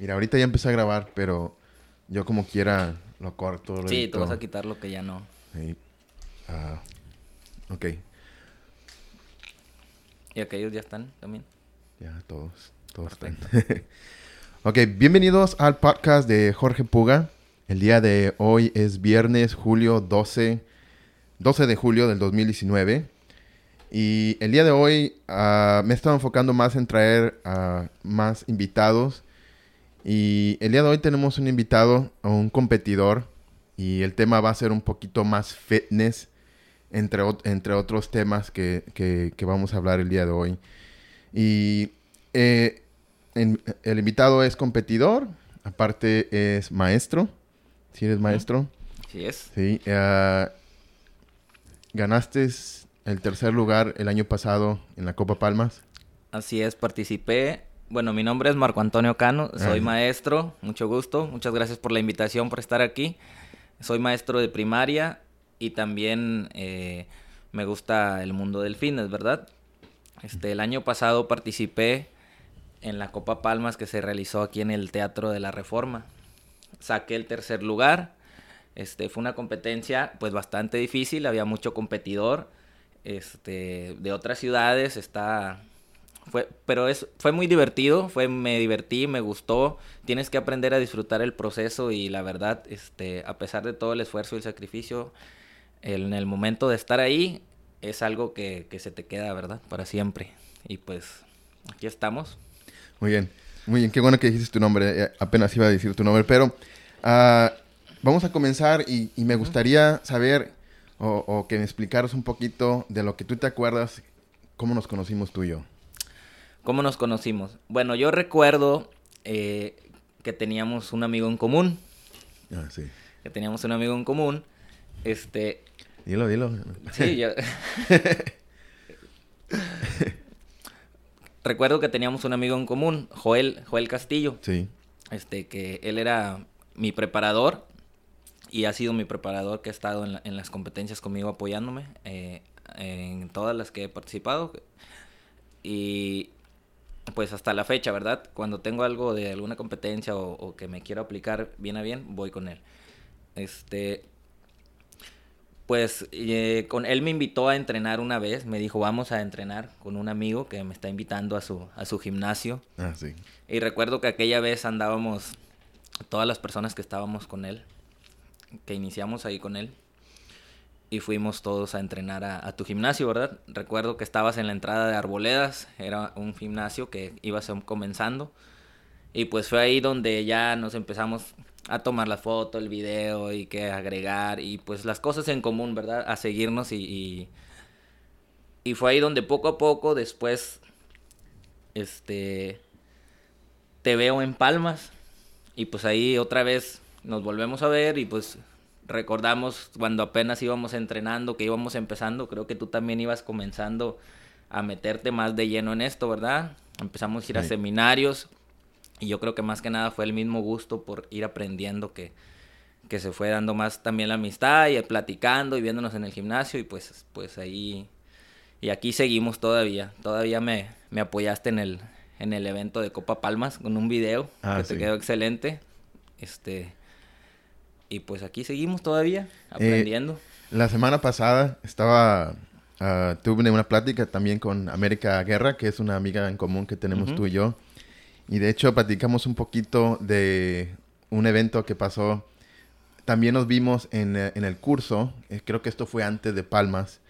Mira, ahorita ya empecé a grabar, pero yo como quiera lo corto. Lo Sí, edito. te vas a quitar lo que ya no. Sí. Ah, ok, Y aquellos ya están también. ya todos, todos están. ok, bienvenidos al podcast de Jorge Puga. El día de hoy es viernes, julio 12, 12 de julio del 2019. Y el día de hoy ah, me he estado enfocando más en traer a más invitados. Y el día de hoy tenemos un invitado, un competidor. Y el tema va a ser un poquito más fitness, entre, entre otros temas que, que- que vamos a hablar el día de hoy. Y eh, en- el invitado es competidor, aparte es maestro. Si eres maestro. Así es. Sí, ah, ganaste el tercer lugar el año pasado en la Copa Palmas. Así es, participé. Bueno, mi nombre es Marco Antonio Cano, soy maestro, mucho gusto, muchas gracias por la invitación, por estar aquí. Soy maestro de primaria y también eh, me gusta el mundo del fitness, ¿verdad? Este, el año pasado participé en la Copa Palmas que se realizó aquí en el Teatro de la Reforma. Saqué el tercer lugar. Este, fue una competencia pues bastante difícil, había mucho competidor este, de otras ciudades, está fue, pero es, fue muy divertido, fue, me divertí, me gustó. Tienes que aprender a disfrutar el proceso y la verdad, este, a pesar de todo el esfuerzo y el sacrificio, el- en el momento de estar ahí es algo que, que se te queda, ¿verdad? Para siempre. Y pues aquí estamos. Muy bien, muy bien, qué bueno que dijiste tu nombre, eh, apenas iba a decir tu nombre, pero ah, vamos a comenzar y, y me gustaría saber o, o que me explicaras un poquito de lo que tú te acuerdas, cómo nos conocimos tú y yo. ¿Cómo nos conocimos? Bueno, yo recuerdo eh, que teníamos un amigo en común. Ah, sí. Que teníamos un amigo en común. Este, Dilo, dilo. Sí, yo... Recuerdo que teníamos un amigo en común, Joel, Joel Castillo, Sí. este, que él era mi preparador y ha sido mi preparador que ha estado en, la- en las competencias conmigo apoyándome eh, en todas las que he participado. Y pues hasta la fecha, ¿verdad? Cuando tengo algo de alguna competencia o, o que me quiero aplicar bien a bien, voy con él. Este, pues eh, con él me invitó a entrenar una vez, me dijo vamos a entrenar con un amigo que me está invitando a su, a su gimnasio. Ah, sí. Y recuerdo que aquella vez andábamos, todas las personas que estábamos con él, que iniciamos ahí con él, y fuimos todos a entrenar a, tu gimnasio, ¿verdad? Recuerdo que estabas en la entrada de Arboledas, era un gimnasio que ibas comenzando, y pues fue ahí donde ya nos empezamos a tomar la foto, el video y que agregar, y pues las cosas en común, ¿verdad? A seguirnos y, y, y fue ahí donde poco a poco después, este, te veo en Palmas y pues ahí otra vez nos volvemos a ver y pues recordamos cuando apenas íbamos entrenando, que íbamos empezando, creo que tú también ibas comenzando a meterte más de lleno en esto, ¿verdad? Empezamos a ir a seminarios y yo creo que más que nada fue el mismo gusto por ir aprendiendo que, que se fue dando más también la amistad y platicando y viéndonos en el gimnasio y pues, pues ahí y aquí seguimos todavía. Todavía me, me apoyaste en el, en el evento de Copa Palmas con un video Ah, que te quedó excelente. Este y pues aquí seguimos todavía Eh, aprendiendo. La semana pasada estaba, ah, tuve una plática también con América Guerra, que es una amiga en común que tenemos tú y yo. Y de hecho platicamos un poquito de un evento que pasó. También nos vimos en, eh, en el curso, eh, creo que esto fue antes de Palmas,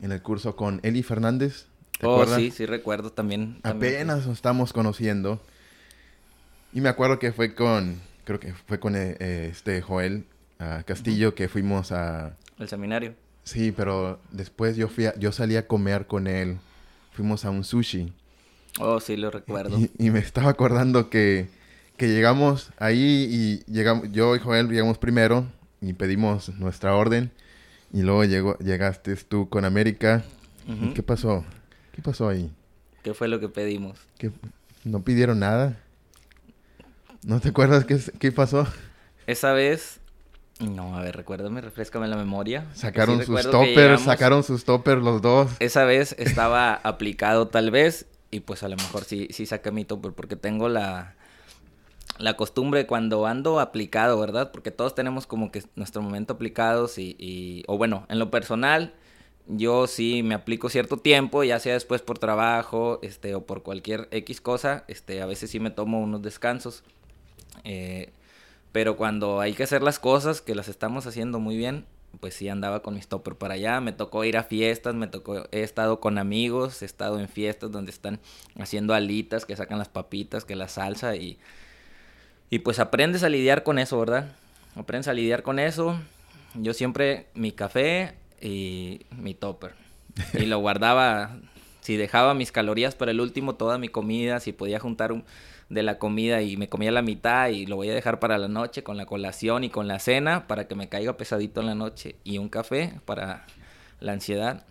en el curso con Eli Fernández. ¿Te Oh, acuerdas? sí, sí recuerdo también. también, Apenas nos estamos conociendo. Y me acuerdo que fue con, creo que fue con eh, eh, este Joel ah, Castillo que fuimos a... El seminario. Sí, pero después yo fui a- yo salí a comer con él. Fuimos a un sushi. Oh, sí, lo recuerdo. Y, y me estaba acordando que, que llegamos ahí y llegamos, yo y Joel llegamos primero y pedimos nuestra orden. Y luego llegó, llegaste tú con América. ¿Y Ujú. ¿Qué pasó? ¿Qué pasó ahí? ¿Qué fue lo que pedimos? ¿Qué- ¿No pidieron nada? ¿No te acuerdas qué, qué pasó? Esa vez... No, a ver, recuérdame, refrescame la memoria. Sacaron Sí sus toppers, llegamos- sacaron sus toppers los dos. Esa vez estaba aplicado tal vez y pues a lo mejor sí, sí saqué mi topper porque tengo la, la costumbre cuando ando aplicado, ¿verdad? Porque todos tenemos como que nuestro momento aplicados y, y, o bueno, en lo personal, yo sí me aplico cierto tiempo, ya sea después por trabajo, este, o por cualquier X cosa, este, a veces sí me tomo unos descansos. Eh, pero cuando hay que hacer las cosas, que las estamos haciendo muy bien, pues sí andaba con mi stopper para allá, me tocó ir a fiestas, me tocó, he estado con amigos, he estado en fiestas donde están haciendo alitas, que sacan las papitas, que la salsa y, y pues aprendes a lidiar con eso, ¿verdad? Aprendes a lidiar con eso. Yo siempre mi café y mi topper. Y lo guardaba, si dejaba mis calorías para el último, toda mi comida, si podía juntar un, de la comida y me comía la mitad y lo voy a dejar para la noche con la colación y con la cena para que me caiga pesadito en la noche y un café para la ansiedad.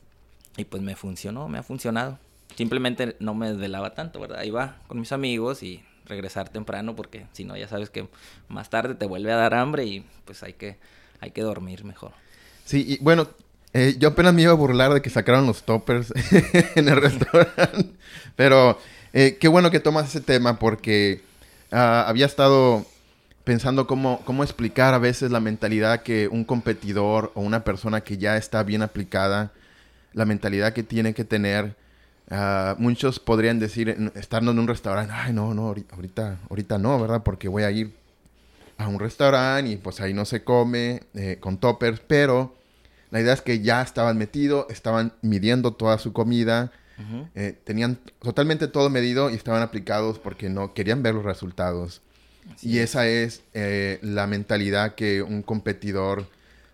Y pues me funcionó, me ha funcionado. Simplemente no me desvelaba tanto, ¿verdad? Iba con mis amigos y regresar temprano porque si no ya sabes que más tarde te vuelve a dar hambre y pues hay que, hay que dormir mejor. Sí, y bueno, eh, yo apenas me iba a burlar de que sacaron los toppers en el restaurante, pero eh, qué bueno que tomas ese tema porque uh, había estado pensando cómo, cómo explicar a veces la mentalidad que un competidor o una persona que ya está bien aplicada, la mentalidad que tiene que tener. Uh, muchos podrían decir, estando en un restaurante, ay, no, no, ahorita, ahorita no, ¿verdad? Porque voy a ir a un restaurante y pues ahí no se come eh, con toppers, pero la idea es que ya estaban metidos, estaban midiendo toda su comida, eh, tenían totalmente todo medido y estaban aplicados porque no querían ver los resultados. y esa es eh, la mentalidad que un competidor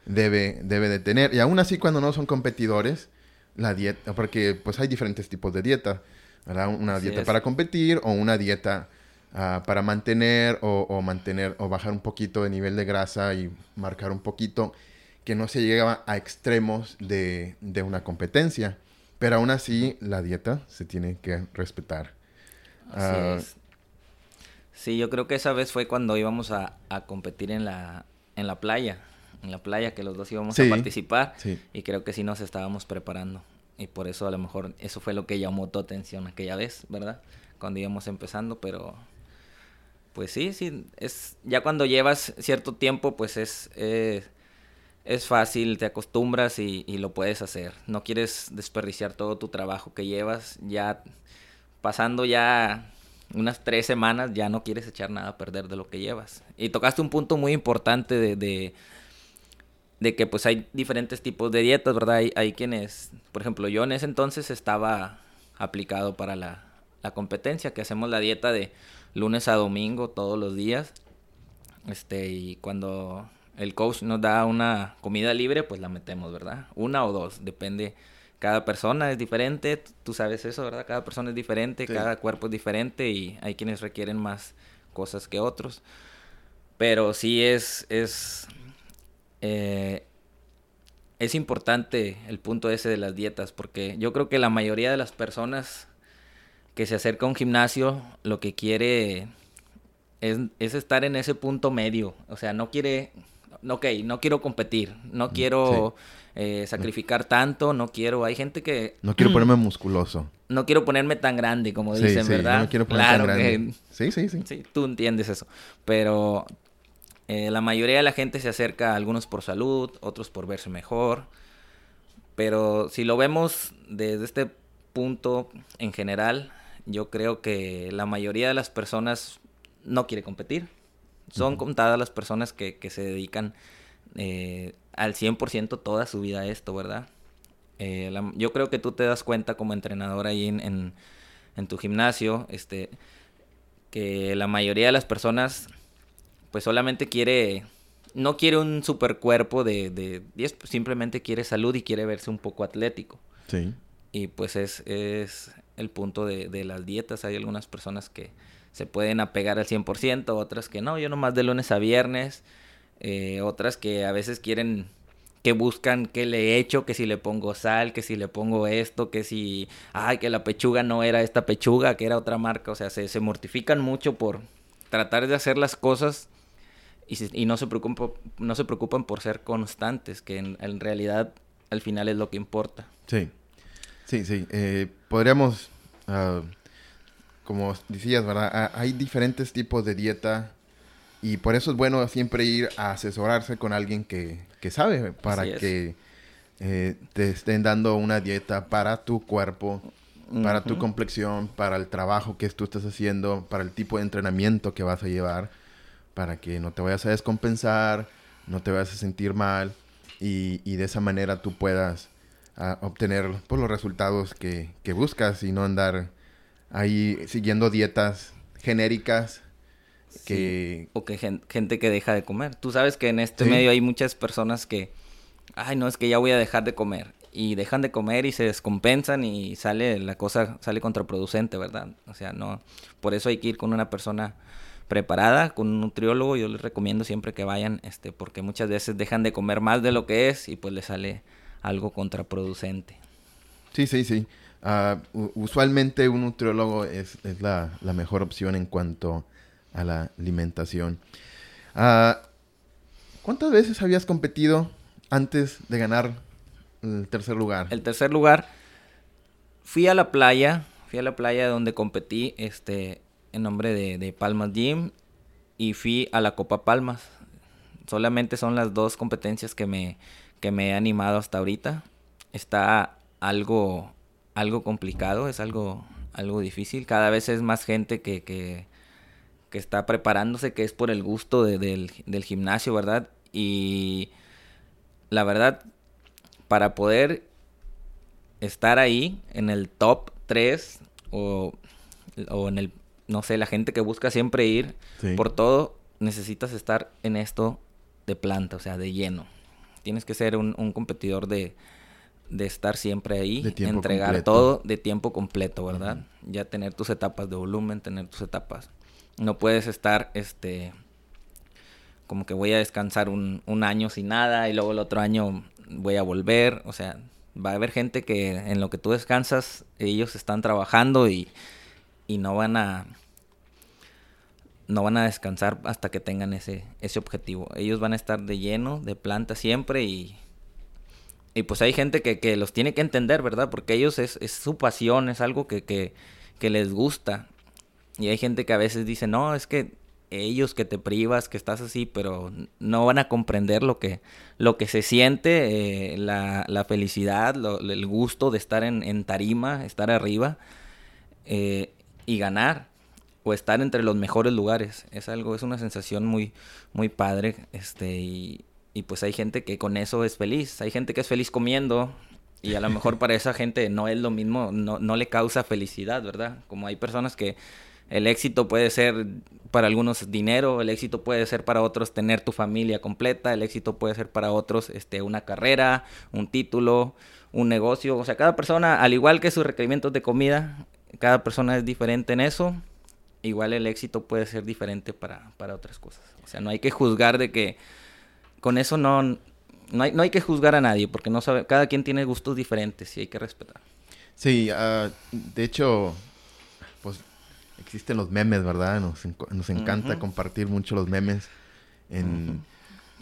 debe, debe de tener. Y aún así cuando no son competidores, la dieta, porque pues hay diferentes tipos de dieta, Una dieta para competir o una dieta uh, para mantener o, o, mantener o bajar un poquito de nivel de grasa y marcar un poquito que no se llega a extremos de, de una competencia. Pero aún así, la dieta se tiene que respetar. Así uh, es. Sí, yo creo que esa vez fue cuando íbamos a, a, competir en la, en la playa. En la playa, que los dos íbamos sí, a participar. Sí. Y creo que sí nos estábamos preparando. Y por eso a lo mejor eso fue lo que llamó tu atención aquella vez, ¿verdad? Cuando íbamos empezando, pero pues sí, sí, es ya cuando llevas cierto tiempo, pues es, eh, es fácil, te acostumbras y, y, lo puedes hacer. No quieres desperdiciar todo tu trabajo que llevas. Ya pasando ya unas tres semanas, ya no quieres echar nada a perder de lo que llevas. Y tocaste un punto muy importante de, de, de que pues hay diferentes tipos de dietas, ¿verdad? Hay, hay, quienes, por ejemplo, yo en ese entonces estaba aplicado para la, la competencia, que hacemos la dieta de lunes a domingo todos los días. Este, y cuando el coach nos da una comida libre, pues la metemos, ¿verdad? Una o dos, depende. Cada persona es diferente, tú sabes eso, ¿verdad? Cada persona es diferente, sí. cada cuerpo es diferente y hay quienes requieren más cosas que otros. Pero sí es, es, eh, es importante el punto ese de las dietas, porque yo creo que la mayoría de las personas que se acerca a un gimnasio lo que quiere es, es estar en ese punto medio, o sea, no quiere ok, no quiero competir, no mm, quiero sí. eh, sacrificar tanto, no quiero, hay gente que... No quiero ponerme musculoso. No quiero ponerme tan grande, como sí, dicen, sí, ¿verdad? No quiero ponerme claro tan grande. Que, sí, sí, sí. Sí, tú entiendes eso. Pero eh, la mayoría de la gente se acerca, algunos por salud, otros por verse mejor. Pero si lo vemos desde este punto en general, yo creo que la mayoría de las personas no quiere competir son uh -huh. contadas las personas que, que se dedican eh, al 100% toda su vida a esto, ¿verdad? Eh, la, yo creo que tú te das cuenta como entrenador ahí en, en, en, tu gimnasio, este, que la mayoría de las personas pues solamente quiere, no quiere un super cuerpo de, de 10, simplemente quiere salud y quiere verse un poco atlético. Sí. Y pues es, es el punto de, de las dietas. Hay algunas personas que, se pueden apegar al 100%, otras que no, yo nomás de lunes a viernes, eh, otras que a veces quieren, que buscan que le echo, que si le pongo sal, que si le pongo esto, que si, ay, que la pechuga no era esta pechuga, que era otra marca, o sea, se, se mortifican mucho por tratar de hacer las cosas y, y no, se preocupan, no se preocupan por ser constantes, que en, realidad al final es lo que importa. Sí, sí, sí, eh, podríamos... Uh como decías, ¿verdad? Hay diferentes tipos de dieta y por eso es bueno siempre ir a asesorarse con alguien que, que sabe, para que eh, te estén dando una dieta para tu cuerpo, para tu complexión, para el trabajo que tú estás haciendo, para el tipo de entrenamiento que vas a llevar, para que no te vayas a descompensar, no te vayas a sentir mal y, de esa manera tú puedas ah, obtener pues, los resultados que, que buscas y no andar ahí siguiendo dietas genéricas que... O que gente que deja de comer. Tú sabes que en este medio hay muchas personas que, ay, no, es que ya voy a dejar de comer. Y dejan de comer y se descompensan y sale la cosa, sale contraproducente, ¿verdad? O sea, no, por eso hay que ir con una persona preparada, con un nutriólogo. Yo les recomiendo siempre que vayan, este, porque muchas veces dejan de comer más de lo que es y pues les sale algo contraproducente. Sí, sí, sí. Ah, usualmente un nutriólogo es, la, mejor opción en cuanto a la alimentación. Ah, ¿Cuántas veces habías competido antes de ganar el tercer lugar? El tercer lugar, fui a la playa, fui a la playa donde competí este, en nombre de, de Palmas Gym y fui a la Copa Palmas. Solamente son las dos competencias que me, que me he animado hasta ahorita. Está algo algo complicado, es algo, algo difícil. Cada vez es más gente que, que, está preparándose, que es por el gusto del, gimnasio, ¿verdad? Y la verdad, para poder estar ahí en el top 3 o, o, en el, no sé, la gente que busca siempre ir por todo, necesitas estar en esto de planta, o sea, de lleno. Tienes que ser un competidor de, de estar siempre ahí, entregar todo de tiempo completo, ¿verdad? Ya tener tus etapas de volumen, tener tus etapas. No puedes estar, este, como que voy a descansar un, un año sin nada y luego el otro año voy a volver. O sea, va a haber gente que en lo que tú descansas, ellos están trabajando y, y no van a no van a descansar hasta que tengan ese, ese objetivo. Ellos van a estar de lleno, de planta siempre y y pues hay gente que, que, los tiene que entender, ¿verdad? Porque ellos es, es su pasión, es algo que, que, les gusta. Y hay gente que a veces dice, no, es que ellos que te privas, que estás así, pero no van a comprender lo que, lo que se siente, eh, la, la, felicidad, el gusto de estar en, en tarima, estar arriba eh, y ganar o estar entre los mejores lugares. Es algo, es una sensación muy, muy padre, este, y, y pues hay gente que con eso es feliz. Hay gente que es feliz comiendo y a lo mejor para esa gente no es lo mismo, no, no le causa felicidad, ¿verdad? Como hay personas que el éxito puede ser para algunos dinero, el éxito puede ser para otros tener tu familia completa, el éxito puede ser para otros este, una carrera, un título, un negocio. O sea, cada persona, al igual que sus requerimientos de comida, cada persona es diferente en eso. Igual el éxito puede ser diferente para, para otras cosas. O sea, no hay que juzgar de que con eso no, no, hay, no hay que juzgar a nadie, porque no sabe, cada quien tiene gustos diferentes y hay que respetar. Sí, uh, de hecho, pues existen los memes, ¿verdad? Nos, nos encanta compartir mucho los memes. En,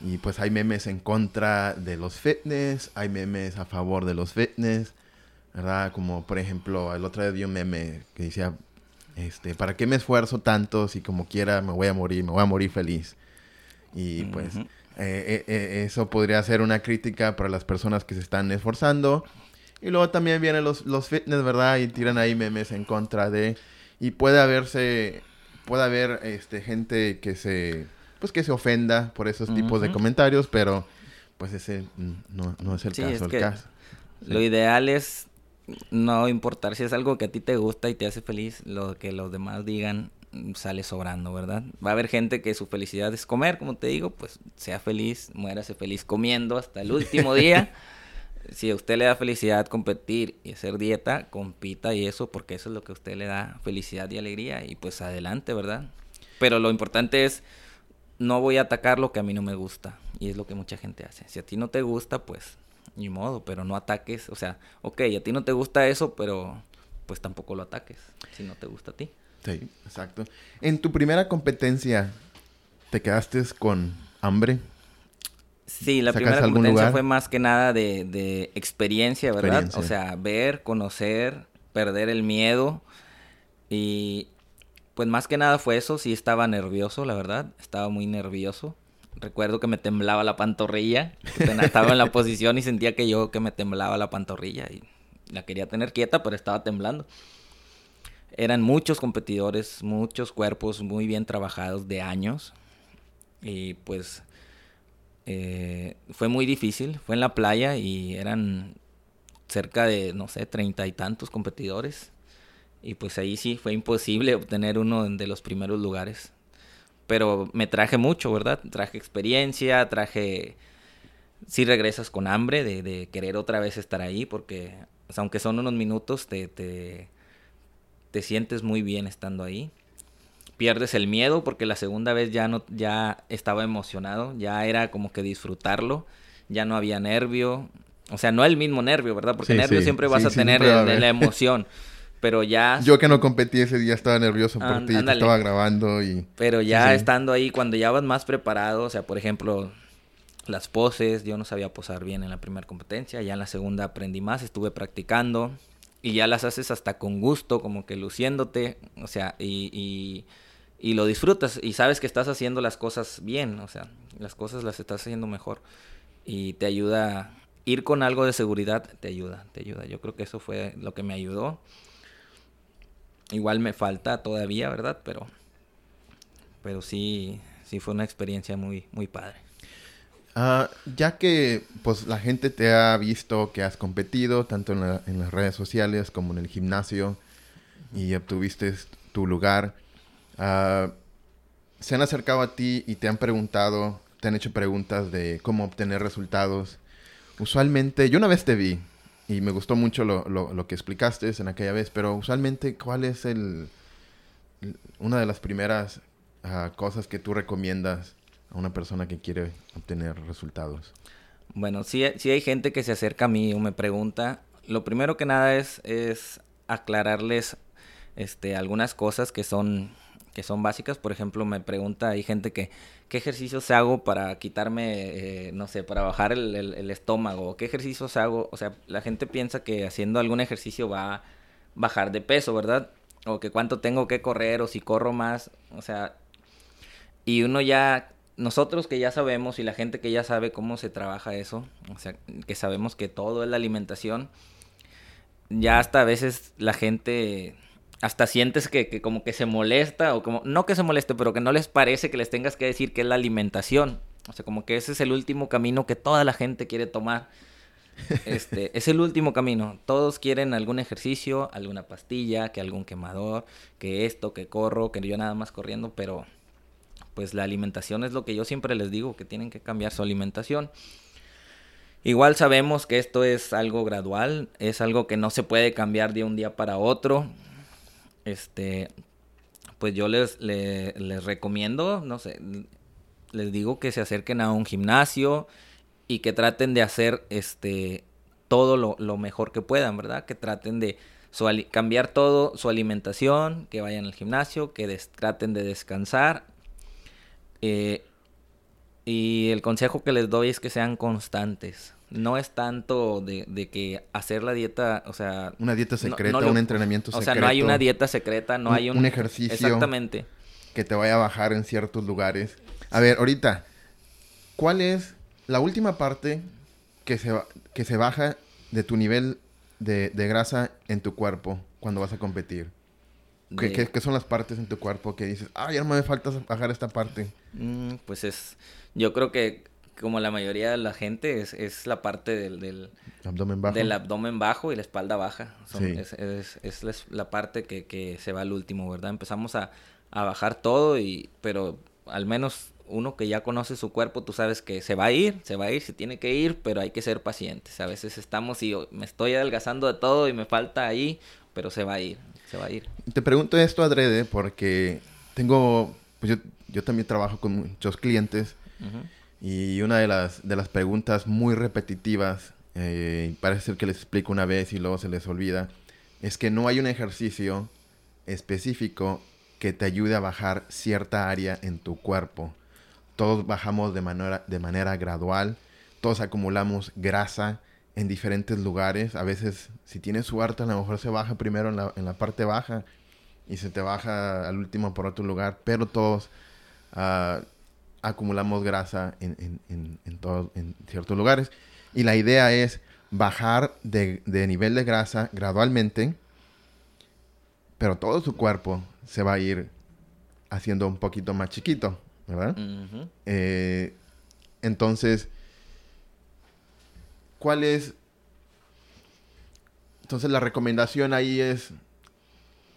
Y pues hay memes en contra de los fitness, hay memes a favor de los fitness, ¿verdad? Como por ejemplo, el otro día vi un meme que decía, este, ¿para qué me esfuerzo tanto si como quiera me voy a morir, me voy a morir feliz? Y pues eh, eh, eso podría ser una crítica para las personas que se están esforzando. Y luego también vienen los, los fitness, ¿verdad? Y tiran ahí memes en contra de... Y puede haberse... Puede haber este, gente que se... Pues que se ofenda por esos tipos de comentarios, pero pues ese no, no es el caso. el caso. Lo ideal es no importar si es algo que a ti te gusta y te hace feliz, lo que los demás digan sale sobrando, ¿verdad? Va a haber gente que su felicidad es comer, como te digo, pues sea feliz, muérase feliz comiendo hasta el último día. si a usted le da felicidad competir y hacer dieta, compita y eso, porque eso es lo que a usted le da felicidad y alegría y pues adelante, ¿verdad? Pero lo importante es, no voy a atacar lo que a mí no me gusta y es lo que mucha gente hace. Si a ti no te gusta, pues ni modo, pero no ataques, o sea, ok, a ti no te gusta eso, pero pues tampoco lo ataques si no te gusta a ti. Sí, exacto. En tu primera competencia, ¿te quedaste con hambre? Sí, la primera competencia fue más que nada de, experiencia, ¿verdad? O sea, ver, conocer, perder el miedo y pues más que nada fue eso, sí estaba nervioso, la verdad, estaba muy nervioso. Recuerdo que me temblaba la pantorrilla, estaba en la posición y sentía que yo que me temblaba la pantorrilla y la quería tener quieta, pero estaba temblando. Eran muchos competidores, muchos cuerpos muy bien trabajados de años y pues eh, fue muy difícil, fue en la playa y eran cerca de, no sé, treinta y tantos competidores. Y pues ahí sí fue imposible obtener uno de los primeros lugares. Pero me traje mucho, ¿verdad? Traje experiencia, traje... Sí regresas con hambre de, querer otra vez estar ahí, porque aunque son unos minutos, te, te, te sientes muy bien estando ahí. Pierdes el miedo porque la segunda vez ya no ya estaba emocionado, ya era como que disfrutarlo, ya no había nervio, o sea, no el mismo nervio, ¿verdad? Porque nervio siempre vas a tener de, la emoción. Pero ya... Yo que no competí ese día estaba nervioso por ti, estaba grabando y... Pero ya estando ahí, cuando ya vas más preparado, o sea, por ejemplo, las poses, yo no sabía posar bien en la primera competencia, ya en la segunda aprendí más, estuve practicando y ya las haces hasta con gusto, como que luciéndote, o sea, y y lo disfrutas y sabes que estás haciendo las cosas bien, o sea, las cosas las estás haciendo mejor y te ayuda ir con algo de seguridad, te ayuda, te ayuda. Yo creo que eso fue lo que me ayudó. Igual me falta todavía, ¿verdad? Pero pero sí sí fue una experiencia muy muy padre. Ah, ya que pues la gente te ha visto que has competido tanto en, las redes sociales como en el gimnasio y obtuviste tu lugar, Ah, se han acercado a ti y te han preguntado, te han hecho preguntas de cómo obtener resultados. Usualmente, yo una vez te vi y me gustó mucho lo, lo, que explicaste en aquella vez, pero usualmente, ¿cuál es el, una de las primeras ah, cosas que tú recomiendas a una persona que quiere obtener resultados? Bueno, si hay gente que se acerca a mí o me pregunta. Lo primero que nada es, es aclararles este, algunas cosas que son que son básicas. Por ejemplo, me pregunta, hay gente que, ¿qué ejercicios hago para quitarme, eh, no sé, para bajar el, el, estómago? ¿Qué ejercicios hago? O sea, la gente piensa que haciendo algún ejercicio va a bajar de peso, ¿verdad? O que cuánto tengo que correr o si corro más. O sea, y uno ya, nosotros que ya sabemos y la gente que ya sabe cómo se trabaja eso, o sea, que sabemos que todo es la alimentación, ya hasta a veces la gente hasta sientes que, como que se molesta o como, no que se moleste, pero que no les parece que les tengas que decir que es la alimentación. O sea, como que ese es el último camino que toda la gente quiere tomar. Este, es el último camino. Todos quieren algún ejercicio, alguna pastilla, que algún quemador, que esto, que corro, que yo nada más corriendo, pero pues la alimentación es lo que yo siempre les digo, que tienen que cambiar su alimentación. Igual sabemos que esto es algo gradual, es algo que no se puede cambiar de un día para otro este, pues yo les, les, recomiendo, no sé, les digo que se acerquen a un gimnasio y que traten de hacer este todo lo, mejor que puedan, ¿verdad? Que traten de cambiar todo su alimentación, que vayan al gimnasio, que traten de descansar. Eh, y el consejo que les doy es que sean constantes no es tanto de, de, que hacer la dieta, o sea... Una dieta secreta, un entrenamiento secreto. O sea, no hay una dieta secreta, no hay un... Un ejercicio. Exactamente. Que te vaya a bajar en ciertos lugares. A ver, ahorita, ¿cuál es la última parte que se, que se baja de tu nivel de, de grasa en tu cuerpo cuando vas a competir? ¿Qué, ¿Qué, son las partes en tu cuerpo que dices, ah, ya no me falta bajar esta parte? Mm, pues es, yo creo que como la mayoría de la gente, es, es la parte del, del, abdomen bajo. del abdomen bajo y la espalda baja. es, es, es, la parte que, que, se va al último, ¿verdad? Empezamos a, a, bajar todo, y, pero al menos uno que ya conoce su cuerpo, tú sabes que se va a ir, se va a ir, se tiene que ir, pero hay que ser pacientes. A veces estamos y me estoy adelgazando de todo y me falta ahí, pero se va a ir, se va a ir. Te pregunto esto, Adrede, porque tengo, pues yo, yo también trabajo con muchos clientes. Y una de las, de las preguntas muy repetitivas, eh, parece ser que les explico una vez y luego se les olvida, es que no hay un ejercicio específico que te ayude a bajar cierta área en tu cuerpo. Todos bajamos de manera, de manera gradual, todos acumulamos grasa en diferentes lugares. A veces, si tienes suerte, a lo mejor se baja primero en la, en la parte baja y se te baja al último por otro lugar, pero todos ah, acumulamos grasa en, en, todos, en ciertos lugares. Y la idea es bajar de, nivel de grasa gradualmente, pero todo su cuerpo se va a ir haciendo un poquito más chiquito, ¿verdad? Eh, entonces, ¿cuál es? Entonces la recomendación ahí es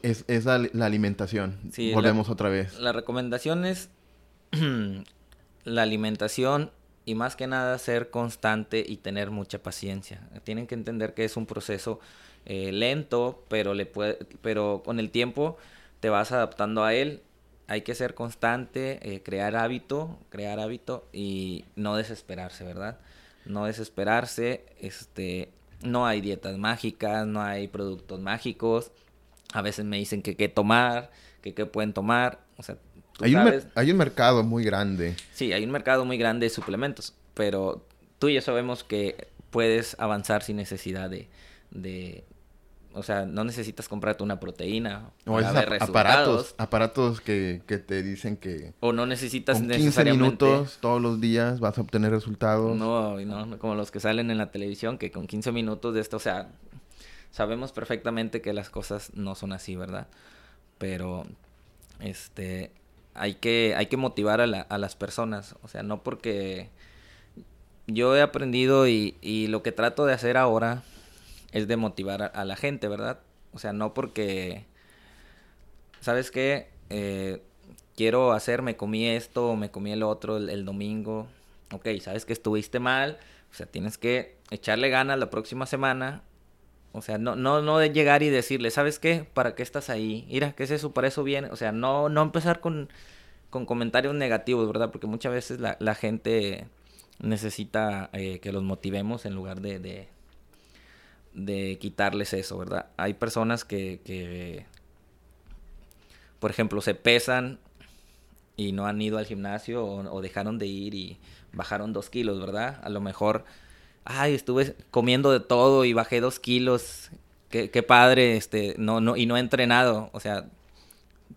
es, la, alimentación. Volvemos otra vez. La recomendación es la alimentación y más que nada ser constante y tener mucha paciencia. Tienen que entender que es un proceso eh, lento, pero, le puede, pero con el tiempo te vas adaptando a él. Hay que ser constante, eh, crear hábito, crear hábito y no desesperarse, ¿verdad? No desesperarse, este, no hay dietas mágicas, no hay productos mágicos. A veces me dicen que qué tomar, que qué pueden tomar. O sea, hay, un hay un mercado muy grande. Sí, hay un mercado muy grande de suplementos, pero tú y yo sabemos que puedes avanzar sin necesidad de, de o sea, no necesitas comprarte una proteína o para ver aparatos, aparatos que, que, te dicen que o no necesitas con 15 minutos todos los días vas a obtener resultados. No, no, como los que salen en la televisión que con 15 minutos de esto, o sea, sabemos perfectamente que las cosas no son así, ¿verdad? Pero este hay que, hay que motivar a, a las personas. O sea, no porque yo he aprendido y, y, lo que trato de hacer ahora es de motivar a, la gente, ¿verdad? O sea, no porque, ¿sabes qué? Eh, quiero hacer, me comí esto, me comí el otro el, domingo. Ok, sabes que estuviste mal, o sea, tienes que echarle ganas la próxima semana o sea, no, no, no de llegar y decirle, ¿sabes qué? ¿Para qué estás ahí? Mira, ¿qué es eso? Para eso viene. O sea, no, no empezar con, con comentarios negativos, ¿verdad? Porque muchas veces la, la gente necesita eh, que los motivemos en lugar de, de, quitarles eso, ¿verdad? Hay personas que, que, por ejemplo, se pesan y no han ido al gimnasio o, dejaron de ir y bajaron dos kilos, ¿verdad? A lo mejor ay, estuve comiendo de todo y bajé dos kilos, qué, qué padre, este, no, no, y no he entrenado, o sea,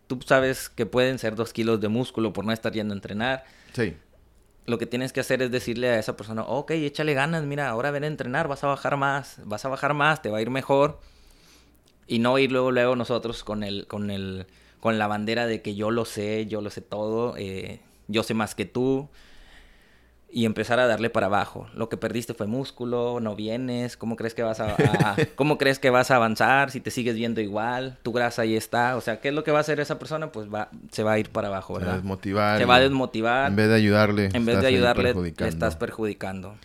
tú sabes que pueden ser dos kilos de músculo por no estar yendo a entrenar. Sí. Lo que tienes que hacer es decirle a esa persona, ok, échale ganas, mira, ahora ven a entrenar, vas a bajar más, vas a bajar más, te va a ir mejor. Y no ir luego, luego nosotros con el, con el, con la bandera de que yo lo sé, yo lo sé todo, eh, yo sé más que tú y empezar a darle para abajo. Lo que perdiste fue músculo, no vienes, ¿cómo crees que vas a, cómo crees que vas a avanzar si te sigues viendo igual? Tu grasa ahí está, o sea, ¿qué es lo que va a hacer esa persona? Pues va se va a ir para abajo, ¿verdad? Se va a desmotivar. Se va a desmotivar. En vez de ayudarle, en vez de ayudarle le estás perjudicando.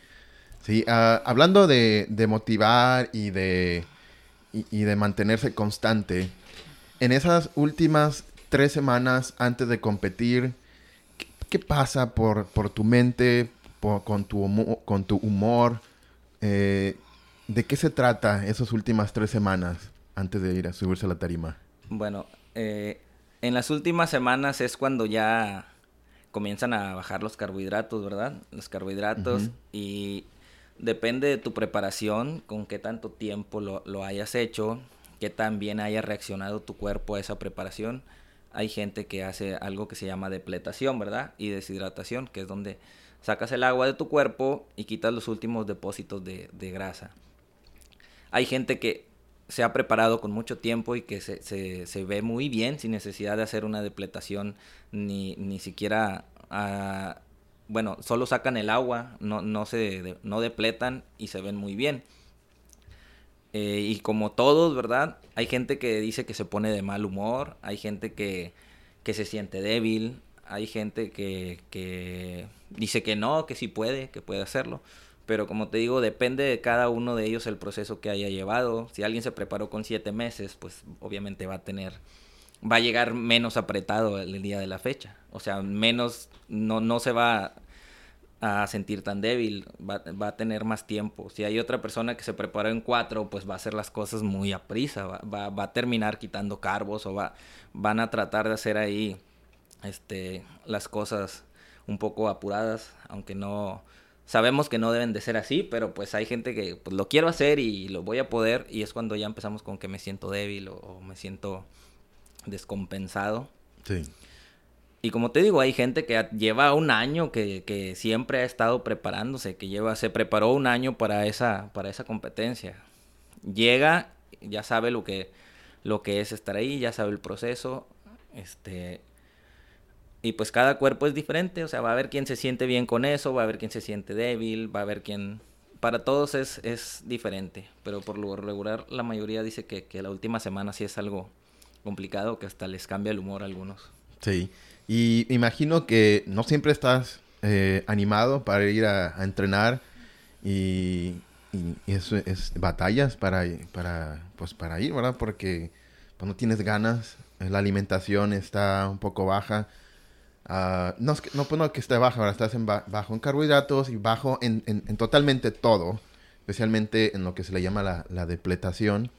Sí, uh, hablando de, de, motivar y de y, y de mantenerse constante, en esas últimas tres semanas antes de competir, ¿Qué pasa por, por tu mente, con, tu, con tu humor? Eh, ¿De qué se trata esas últimas tres semanas antes de ir a subirse a la tarima? Bueno, eh, en las últimas semanas es cuando ya comienzan a bajar los carbohidratos, ¿verdad? Los carbohidratos y depende de tu preparación, con qué tanto tiempo lo, lo hayas hecho, qué tan bien haya reaccionado tu cuerpo a esa preparación hay gente que hace algo que se llama depletación, ¿verdad? Y deshidratación, que es donde sacas el agua de tu cuerpo y quitas los últimos depósitos de, grasa. Hay gente que se ha preparado con mucho tiempo y que se, ve muy bien sin necesidad de hacer una depletación ni, ni siquiera... Ah, bueno, solo sacan el agua, no, no, se, no depletan y se ven muy bien. Eh, y como todos, ¿verdad? Hay gente que dice que se pone de mal humor, hay gente que, que se siente débil, hay gente que, que dice que no, que sí puede, que puede hacerlo. Pero como te digo, depende de cada uno de ellos el proceso que haya llevado. Si alguien se preparó con siete meses, pues obviamente va a tener, va a llegar menos apretado el día de la fecha. O sea, menos, no, no se va a sentir tan débil, va, va, a tener más tiempo. Si hay otra persona que se preparó en cuatro, pues va a hacer las cosas muy a prisa, va, va, a terminar quitando carbos o va, van a tratar de hacer ahí este, las cosas un poco apuradas, aunque no sabemos que no deben de ser así, pero pues hay gente que pues, lo quiero hacer y lo voy a poder y es cuando ya empezamos con que me siento débil o, me siento descompensado. Sí. Y como te digo, hay gente que lleva un año que, que, siempre ha estado preparándose, que lleva, se preparó un año para esa, para esa competencia. Llega, ya sabe lo que, lo que es estar ahí, ya sabe el proceso, este, y pues cada cuerpo es diferente, o sea, va a haber quien se siente bien con eso, va a haber quien se siente débil, va a haber quien... Para todos es, es diferente, pero por lo regular la mayoría dice que, que la última semana sí es algo complicado, que hasta les cambia el humor a algunos. Sí, y imagino que no siempre estás eh, animado para ir a, entrenar y, eso es batallas para, para, pues para ir, ¿verdad? Porque cuando tienes ganas, la alimentación está un poco baja Ah, no, no, pues no que esté bajo, ahora estás en bajo en carbohidratos y bajo en, en, totalmente todo, especialmente en lo que se le llama la, depletación.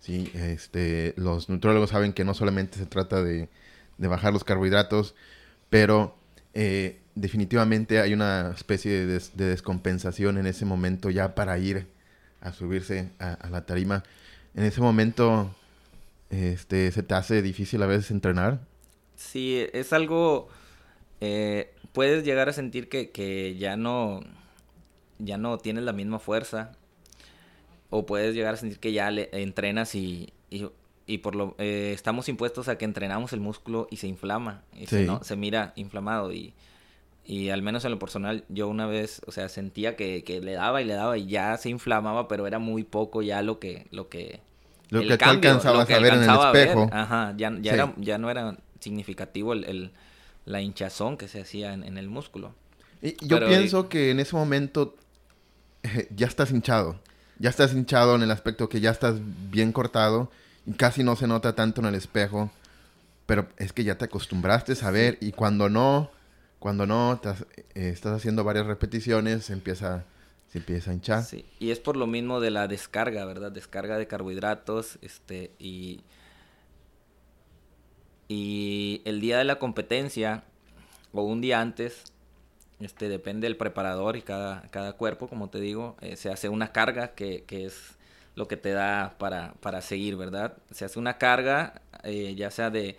¿sí? Este, los nutriólogos saben que no solamente se trata de, de bajar los carbohidratos, pero eh, definitivamente hay una especie de, de, descompensación en ese momento ya para ir a subirse a, la tarima. En ese momento este, se te hace difícil a veces entrenar. Sí, es algo eh, puedes llegar a sentir que, ya no ya no tienes la misma fuerza o puedes llegar a sentir que ya le, entrenas y, por lo eh, estamos impuestos a que entrenamos el músculo y se inflama y se, ¿no? se mira inflamado y, y al menos en lo personal yo una vez o sea sentía que, le daba y le daba y ya se inflamaba pero era muy poco ya lo que lo que lo que alcanzabas a ver en el espejo ajá ya, ya, era, ya no era significativo el la hinchazón que se hacía en, el músculo. Y yo pienso que en ese momento eh, ya estás hinchado. Ya estás hinchado en el aspecto que ya estás bien cortado y casi no se nota tanto en el espejo. Pero es que ya te acostumbraste a ver y cuando no, cuando no eh, estás haciendo varias repeticiones, se empieza, se empieza a hinchar. Sí, y es por lo mismo de la descarga, ¿verdad? Descarga de carbohidratos, este, y y el día de la competencia o un día antes, este, depende del preparador y cada, cada cuerpo, como te digo, eh, se hace una carga que, que, es lo que te da para, para seguir, ¿verdad? Se hace una carga, eh, ya sea de,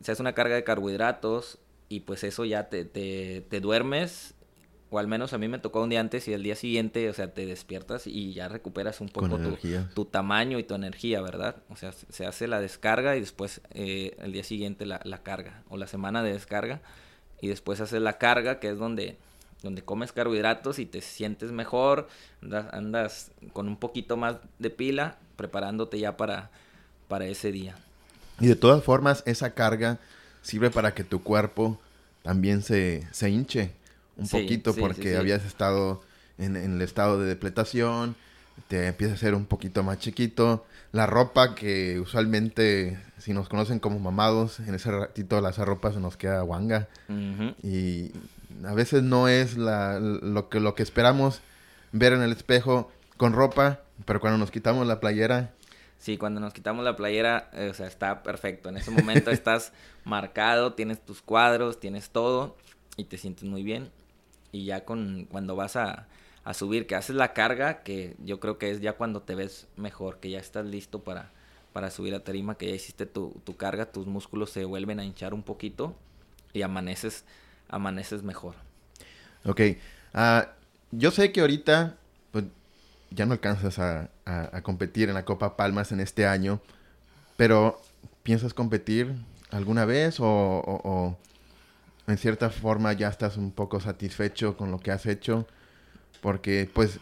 se hace una carga de carbohidratos y pues eso ya te, te, te duermes o al menos a mí me tocó un día antes y el día siguiente, o sea, te despiertas y ya recuperas un poco tu, tu, tamaño y tu energía, ¿verdad? O sea, se hace la descarga y después eh, el día siguiente la, la, carga, o la semana de descarga, y después haces la carga, que es donde, donde comes carbohidratos y te sientes mejor, andas, andas con un poquito más de pila, preparándote ya para, para ese día. Y de todas formas, esa carga sirve para que tu cuerpo también se, se hinche un poquito porque habías estado en, el estado de depletación, te empieza a ser un poquito más chiquito. La ropa que usualmente, si nos conocen como mamados, en ese ratito la esa ropa se nos queda guanga. Y a veces no es la, lo, que, lo que esperamos ver en el espejo con ropa, pero cuando nos quitamos la playera... Sí, cuando nos quitamos la playera, eh, o sea, está perfecto. En ese momento estás marcado, tienes tus cuadros, tienes todo y te sientes muy bien y ya con cuando vas a, subir, que haces la carga, que yo creo que es ya cuando te ves mejor, que ya estás listo para, para subir a tarima, que ya hiciste tu, carga, tus músculos se vuelven a hinchar un poquito y amaneces, amaneces mejor. Ok. Ah, yo sé que ahorita pues, ya no alcanzas a, competir en la Copa Palmas en este año, pero ¿piensas competir alguna vez o, en cierta forma ya estás un poco satisfecho con lo que has hecho, porque pues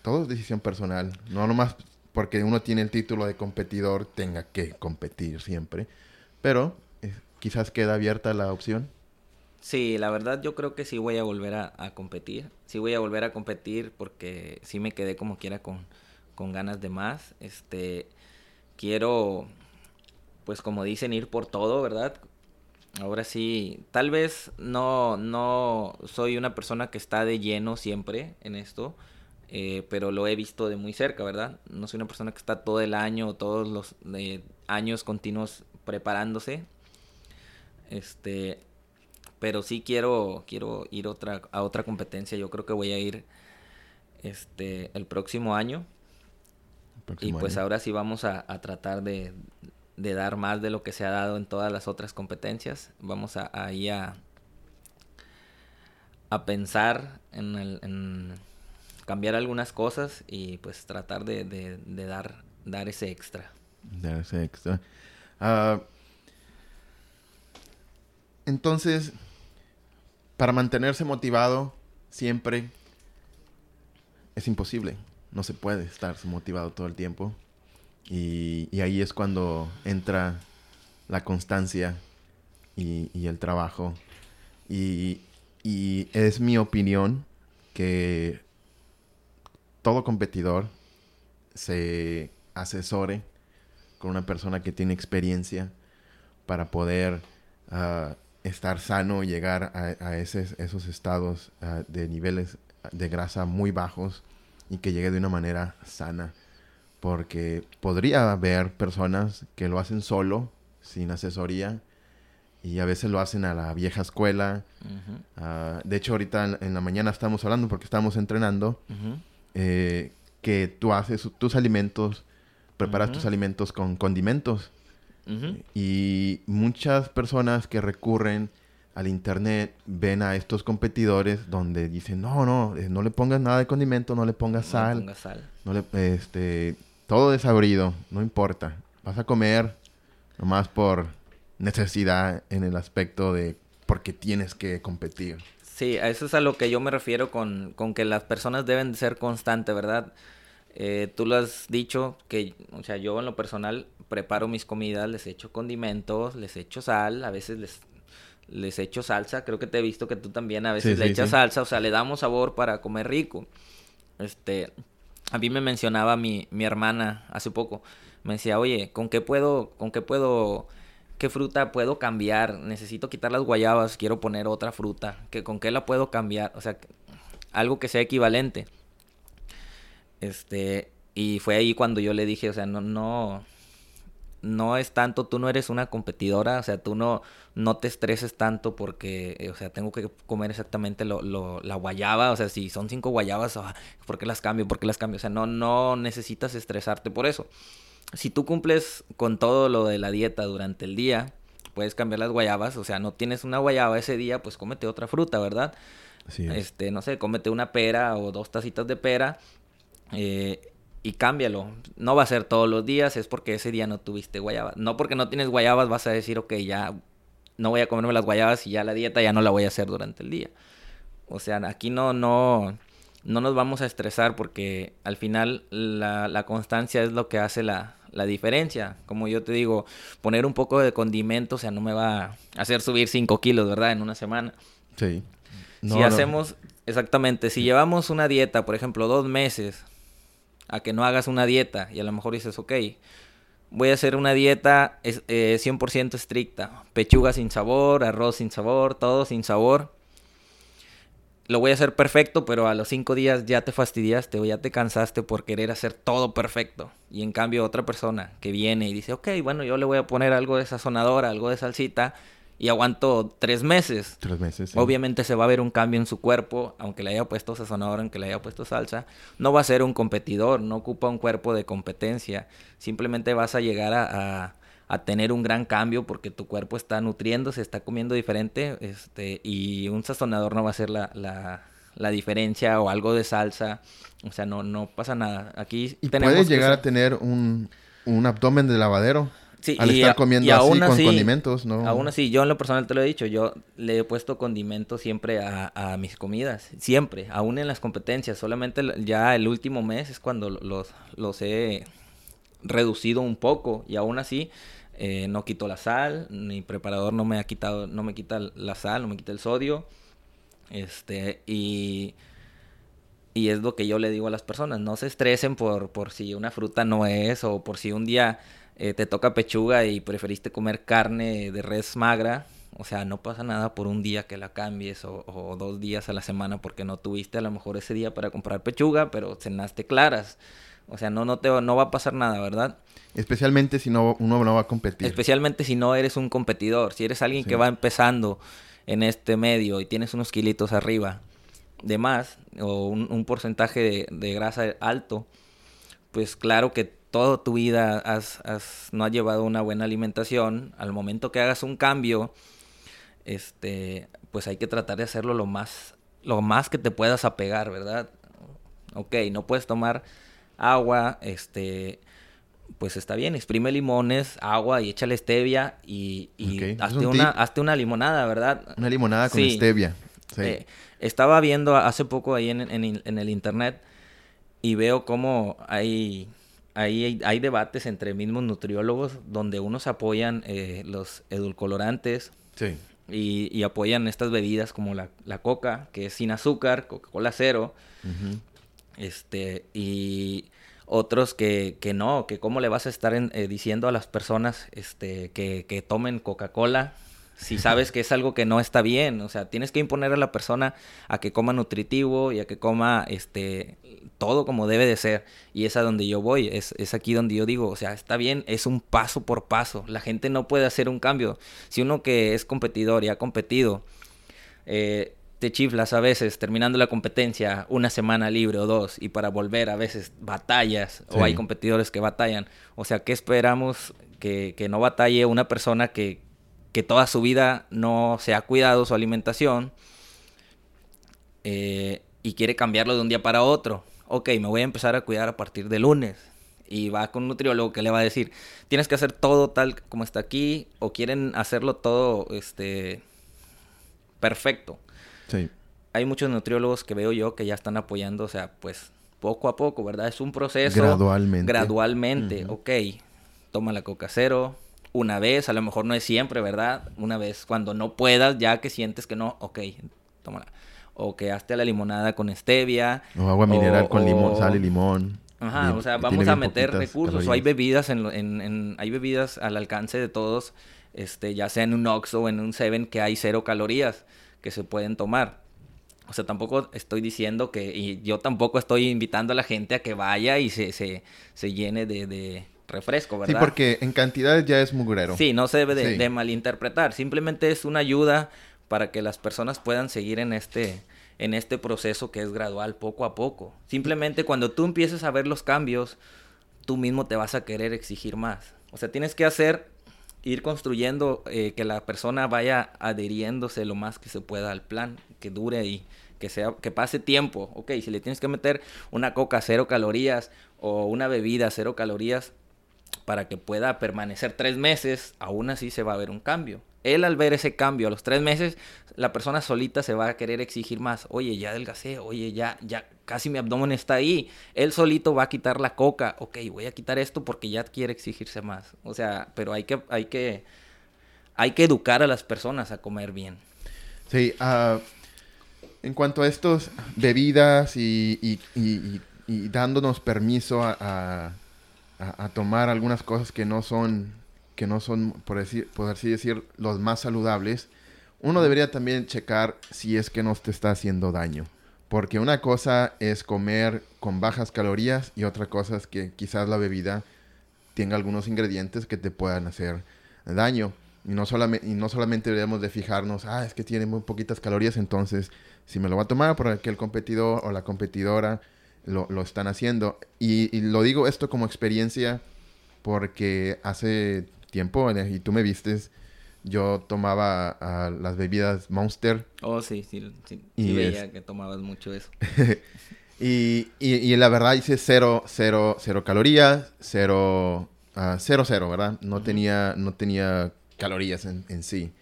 todo es decisión personal, no nomás porque uno tiene el título de competidor tenga que competir siempre, pero eh, quizás queda abierta la opción. Sí, la verdad yo creo que sí voy a volver a, competir, sí voy a volver a competir porque sí me quedé como quiera con, con ganas de más, este, quiero pues como dicen ir por todo, ¿verdad? Ahora sí, tal vez no, no soy una persona que está de lleno siempre en esto, eh, pero lo he visto de muy cerca, ¿verdad? No soy una persona que está todo el año, todos los eh, años continuos preparándose. Este, pero sí quiero, quiero ir otra, a otra competencia. Yo creo que voy a ir este, el próximo año. y pues ahora sí vamos a, a tratar de, de dar más de lo que se ha dado en todas las otras competencias. Vamos a, ahí a, a pensar en, el, en, cambiar algunas cosas y pues tratar de, de, de dar, dar ese extra. Dar ese extra. Uh, entonces, para mantenerse motivado siempre es imposible. No se puede estar motivado todo el tiempo. Y, ahí es cuando entra la constancia y, y el trabajo. Y, y, es mi opinión que todo competidor se asesore con una persona que tiene experiencia para poder uh, estar sano y llegar a, a esos estados uh, de niveles de grasa muy bajos y que llegue de una manera sana. Porque podría haber personas que lo hacen solo, sin asesoría, y a veces lo hacen a la vieja escuela. Uh, de hecho, ahorita en, la mañana estamos hablando porque estamos entrenando, -huh. eh, que tú haces tus alimentos, preparas -huh. tus alimentos con condimentos. Y muchas personas que recurren al internet ven a estos competidores donde dicen, no, no, eh, no le pongas nada de condimento, no le pongas No sal, le pongas sal. no le, este, todo desabrido, no importa. Vas a comer nomás por necesidad en el aspecto de porque tienes que competir. Sí, a eso es a lo que yo me refiero con, con que las personas deben de ser constantes, ¿verdad? Eh, tú lo has dicho, que, o sea, yo en lo personal preparo mis comidas, les echo condimentos, les echo sal, a veces les, les echo salsa, creo que te he visto que tú también a veces Sí, le sí, echas sí. salsa, o sea, le damos sabor para comer rico. Este, a mí me mencionaba mi, mi hermana hace poco, me decía, oye, ¿con qué puedo, con qué puedo, qué fruta puedo cambiar? Necesito quitar las guayabas, quiero poner otra fruta, que ¿con qué la puedo cambiar? O sea, algo que sea equivalente. Este, y fue ahí cuando yo le dije, o sea, no, no, no es tanto, tú no eres una competidora, o sea, tú no, no te estreses tanto porque, eh, o sea, tengo que comer exactamente lo, lo, la guayaba, o sea, si son cinco guayabas, ah, ¿por qué las cambio? ¿Por qué las cambio? O sea, no, no necesitas estresarte por eso. Si tú cumples con todo lo de la dieta durante el día, puedes cambiar las guayabas, o sea, no tienes una guayaba ese día, pues cómete otra fruta, ¿verdad? Así es. Este, no sé, cómete una pera o dos tacitas de pera eh, y cámbialo. No va a ser todos los días, es porque ese día no tuviste guayabas. No porque no tienes guayabas vas a decir, ok, ya no voy a comerme las guayabas y ya la dieta ya no la voy a hacer durante el día. O sea, aquí no, no, no nos vamos a estresar porque al final la, la constancia es lo que hace la, la, diferencia. Como yo te digo, poner un poco de condimento, o sea, no me va a hacer subir 5 kilos, ¿verdad? En una semana. Sí. No, si no. hacemos, exactamente, si llevamos una dieta, por ejemplo, dos meses, a que no hagas una dieta y a lo mejor dices, ok, voy a hacer una dieta eh, 100% estricta, pechuga sin sabor, arroz sin sabor, todo sin sabor. Lo voy a hacer perfecto, pero a los cinco días ya te fastidiaste o ya te cansaste por querer hacer todo perfecto. Y en cambio otra persona que viene y dice, ok, bueno, yo le voy a poner algo de sazonador, algo de salsita, y aguanto tres meses. Tres meses. Sí. Obviamente se va a ver un cambio en su cuerpo, aunque le haya puesto sazonador, aunque le haya puesto salsa. No va a ser un competidor, no ocupa un cuerpo de competencia. Simplemente vas a llegar a, a, a tener un gran cambio porque tu cuerpo está nutriéndose, está comiendo diferente. Este, y un sazonador no va a ser la, la, la diferencia o algo de salsa. O sea, no, no pasa nada. Aquí y puedes llegar a tener un, un abdomen de lavadero. Sí, al y estar a, comiendo y así aún con así, condimentos, ¿no? Aún así, yo en lo personal te lo he dicho, yo le he puesto condimentos siempre a, a, mis comidas, siempre, aún en las competencias, solamente ya el último mes es cuando los, los he reducido un poco y aún así eh, no quito la sal, mi preparador no me ha quitado, no me quita la sal, no me quita el sodio, este, y... Y es lo que yo le digo a las personas, no se estresen por, por si una fruta no es o por si un día eh, te toca pechuga y preferiste comer carne de res magra, o sea, no pasa nada por un día que la cambies o, o, dos días a la semana porque no tuviste a lo mejor ese día para comprar pechuga, pero cenaste claras. O sea, no, no, te, no va a pasar nada, ¿verdad? Especialmente si no, uno no va a competir. Especialmente si no eres un competidor. Si eres alguien sí. que va empezando en este medio y tienes unos kilitos arriba de más o un, un porcentaje de, de grasa alto, pues claro que toda tu vida has, has, no has llevado una buena alimentación, al momento que hagas un cambio, este, pues hay que tratar de hacerlo lo más, lo más que te puedas apegar, ¿verdad? Ok, no puedes tomar agua, este, pues está bien, exprime limones, agua y échale stevia y, hazte, una, hazte, una, limonada, ¿verdad? Una limonada con stevia. Sí. Eh, estaba viendo hace poco ahí en, en, el internet y veo cómo hay, hay, hay, debates entre mismos nutriólogos donde unos apoyan eh, los edulcorantes y, apoyan estas bebidas como la, coca, que es sin azúcar, Coca-Cola cero. Este, y otros que, que no, que cómo le vas a estar eh, diciendo a las personas este, que, que tomen Coca-Cola si sabes que es algo que no está bien, o sea, tienes que imponer a la persona a que coma nutritivo y a que coma este todo como debe de ser y es a donde yo voy, es, es aquí donde yo digo, o sea, está bien, es un paso por paso, la gente no puede hacer un cambio, si uno que es competidor y ha competido, eh, te chiflas a veces terminando la competencia una semana libre o dos y para volver a veces batallas o hay competidores que batallan. O sea, ¿qué esperamos que, no batalle una persona que, que, toda su vida no se ha cuidado su alimentación eh, y quiere cambiarlo de un día para otro? Ok, me voy a empezar a cuidar a partir de lunes. Y va con un nutriólogo que le va a decir, tienes que hacer todo tal como está aquí o quieren hacerlo todo este perfecto. Hay muchos nutriólogos que veo yo que ya están apoyando, o sea, pues poco a poco, ¿verdad? Es un proceso. Gradualmente. Gradualmente, ok. Toma la coca cero una vez, a lo mejor no es siempre, ¿verdad? Una vez cuando no puedas, ya que sientes que no, ok, tómala. O que hazte la limonada con stevia. O agua mineral con limón, sal y limón. Ajá, o sea, vamos a meter recursos. O hay bebidas en, en, hay bebidas al alcance de todos, este, ya sea en un Oxxo o en un Seven que hay cero calorías que se pueden tomar. O sea, tampoco estoy diciendo que, y yo tampoco estoy invitando a la gente a que vaya y se, se, se llene de, de, refresco, ¿verdad? Sí, porque en cantidad ya es mugrero. Sí, no se debe de, malinterpretar. Simplemente es una ayuda para que las personas puedan seguir en este, en este proceso que es gradual, poco a poco. Simplemente cuando tú empieces a ver los cambios, tú mismo te vas a querer exigir más. O sea, tienes que hacer ir construyendo eh, que la persona vaya adheriéndose lo más que se pueda al plan, que dure y que sea, que pase tiempo. Ok, si le tienes que meter una coca cero calorías o una bebida cero calorías para que pueda permanecer tres meses, aún así se va a ver un cambio él al ver ese cambio a los tres meses, la persona solita se va a querer exigir más. Oye, ya adelgacé, oye, ya, ya casi mi abdomen está ahí. Él solito va a quitar la coca. Ok, voy a quitar esto porque ya quiere exigirse más. O sea, pero hay que, hay que, hay que educar a las personas a comer bien. Sí, uh, en cuanto a estos bebidas y, y, y, y dándonos permiso a, a tomar algunas cosas que no son que no son, por, decir, por así decir, los más saludables, uno debería también checar si es que no te está haciendo daño. Porque una cosa es comer con bajas calorías y otra cosa es que quizás la bebida tenga algunos ingredientes que te puedan hacer daño. Y no, solamente, y no solamente debemos de fijarnos, ah, es que tiene muy poquitas calorías, entonces si me lo va a tomar porque el competidor o la competidora lo, lo están haciendo. Y, y, lo digo esto como experiencia porque hace tiempo, y tú me vistes, yo tomaba las bebidas Monster. Oh, sí, sí, sí, y veía que tomabas mucho eso. y, y, la verdad hice cero, cero, cero calorías, cero, uh, cero, cero, ¿verdad? No, tenía, no tenía calorías en, en, sí.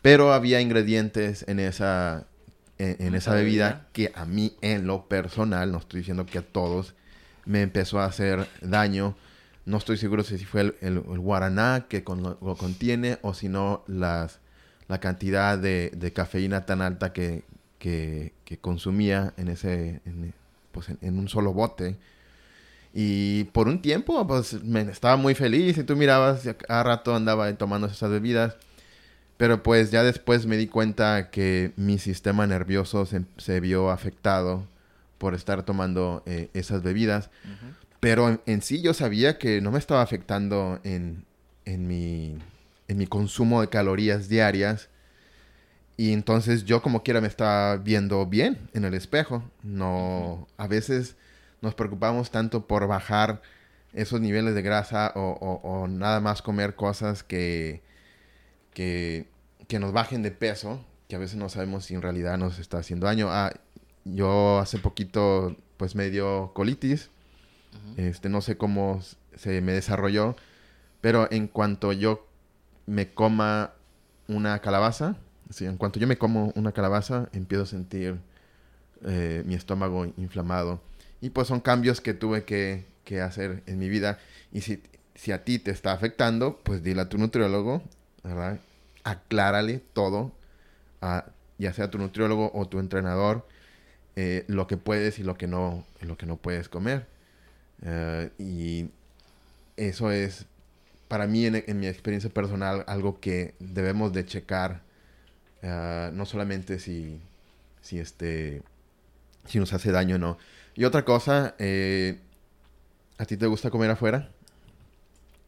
Pero había ingredientes en esa, en, esa bebida que a mí en lo personal, no estoy diciendo que a todos, me empezó a hacer daño no estoy seguro si fue el, guaraná que lo contiene o si no las, la cantidad de, cafeína tan alta que, que, consumía en, ese, en, pues en, un solo bote. Y por un tiempo, pues me, estaba muy feliz y tú mirabas, cada rato andaba tomando esas bebidas. Pero pues ya después me di cuenta que mi sistema nervioso se, vio afectado por estar tomando eh, esas bebidas. Pero en, sí yo sabía que no me estaba afectando en, en, mi, en mi consumo de calorías diarias. Y entonces yo como quiera me estaba viendo bien en el espejo. No, a veces nos preocupamos tanto por bajar esos niveles de grasa o, nada más comer cosas que, que, nos bajen de peso, que a veces no sabemos si en realidad nos está haciendo daño. Ah, yo hace poquito pues me dio colitis, este, no sé cómo se me desarrolló, pero en cuanto yo me coma una calabaza, en cuanto yo me como una calabaza, empiezo a sentir eh, mi estómago inflamado. Y pues son cambios que tuve que, hacer en mi vida. Y si, si, a ti te está afectando, pues dile a tu nutriólogo, ¿verdad? Aclárale todo, a, ya sea tu nutriólogo o tu entrenador, eh, lo que puedes y lo que no, lo que no puedes comer. Eh, y eso es, para mí, en, mi experiencia personal, algo que debemos de checar Ah, no solamente si, si, este, si nos hace daño o no. Y otra cosa, eh, ¿a ti te gusta comer afuera?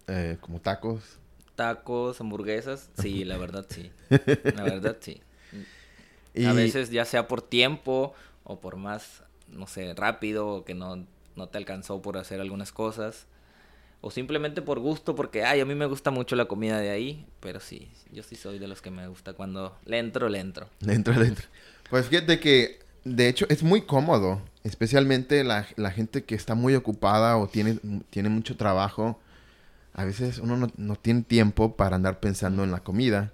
Eh, como tacos. Tacos, hamburguesas, sí, la verdad sí. La verdad sí. A veces ya sea por tiempo o por más, no sé, rápido o que no, no te alcanzó por hacer algunas cosas o simplemente por gusto, porque, ay, a mí me gusta mucho la comida de ahí, pero sí, yo sí soy de los que me gusta cuando le entro, le entro. Le entro, le entro. Pues fíjate que, de hecho, es muy cómodo, especialmente la, gente que está muy ocupada o tiene, tiene mucho trabajo. A veces uno no, no tiene tiempo para andar pensando en la comida,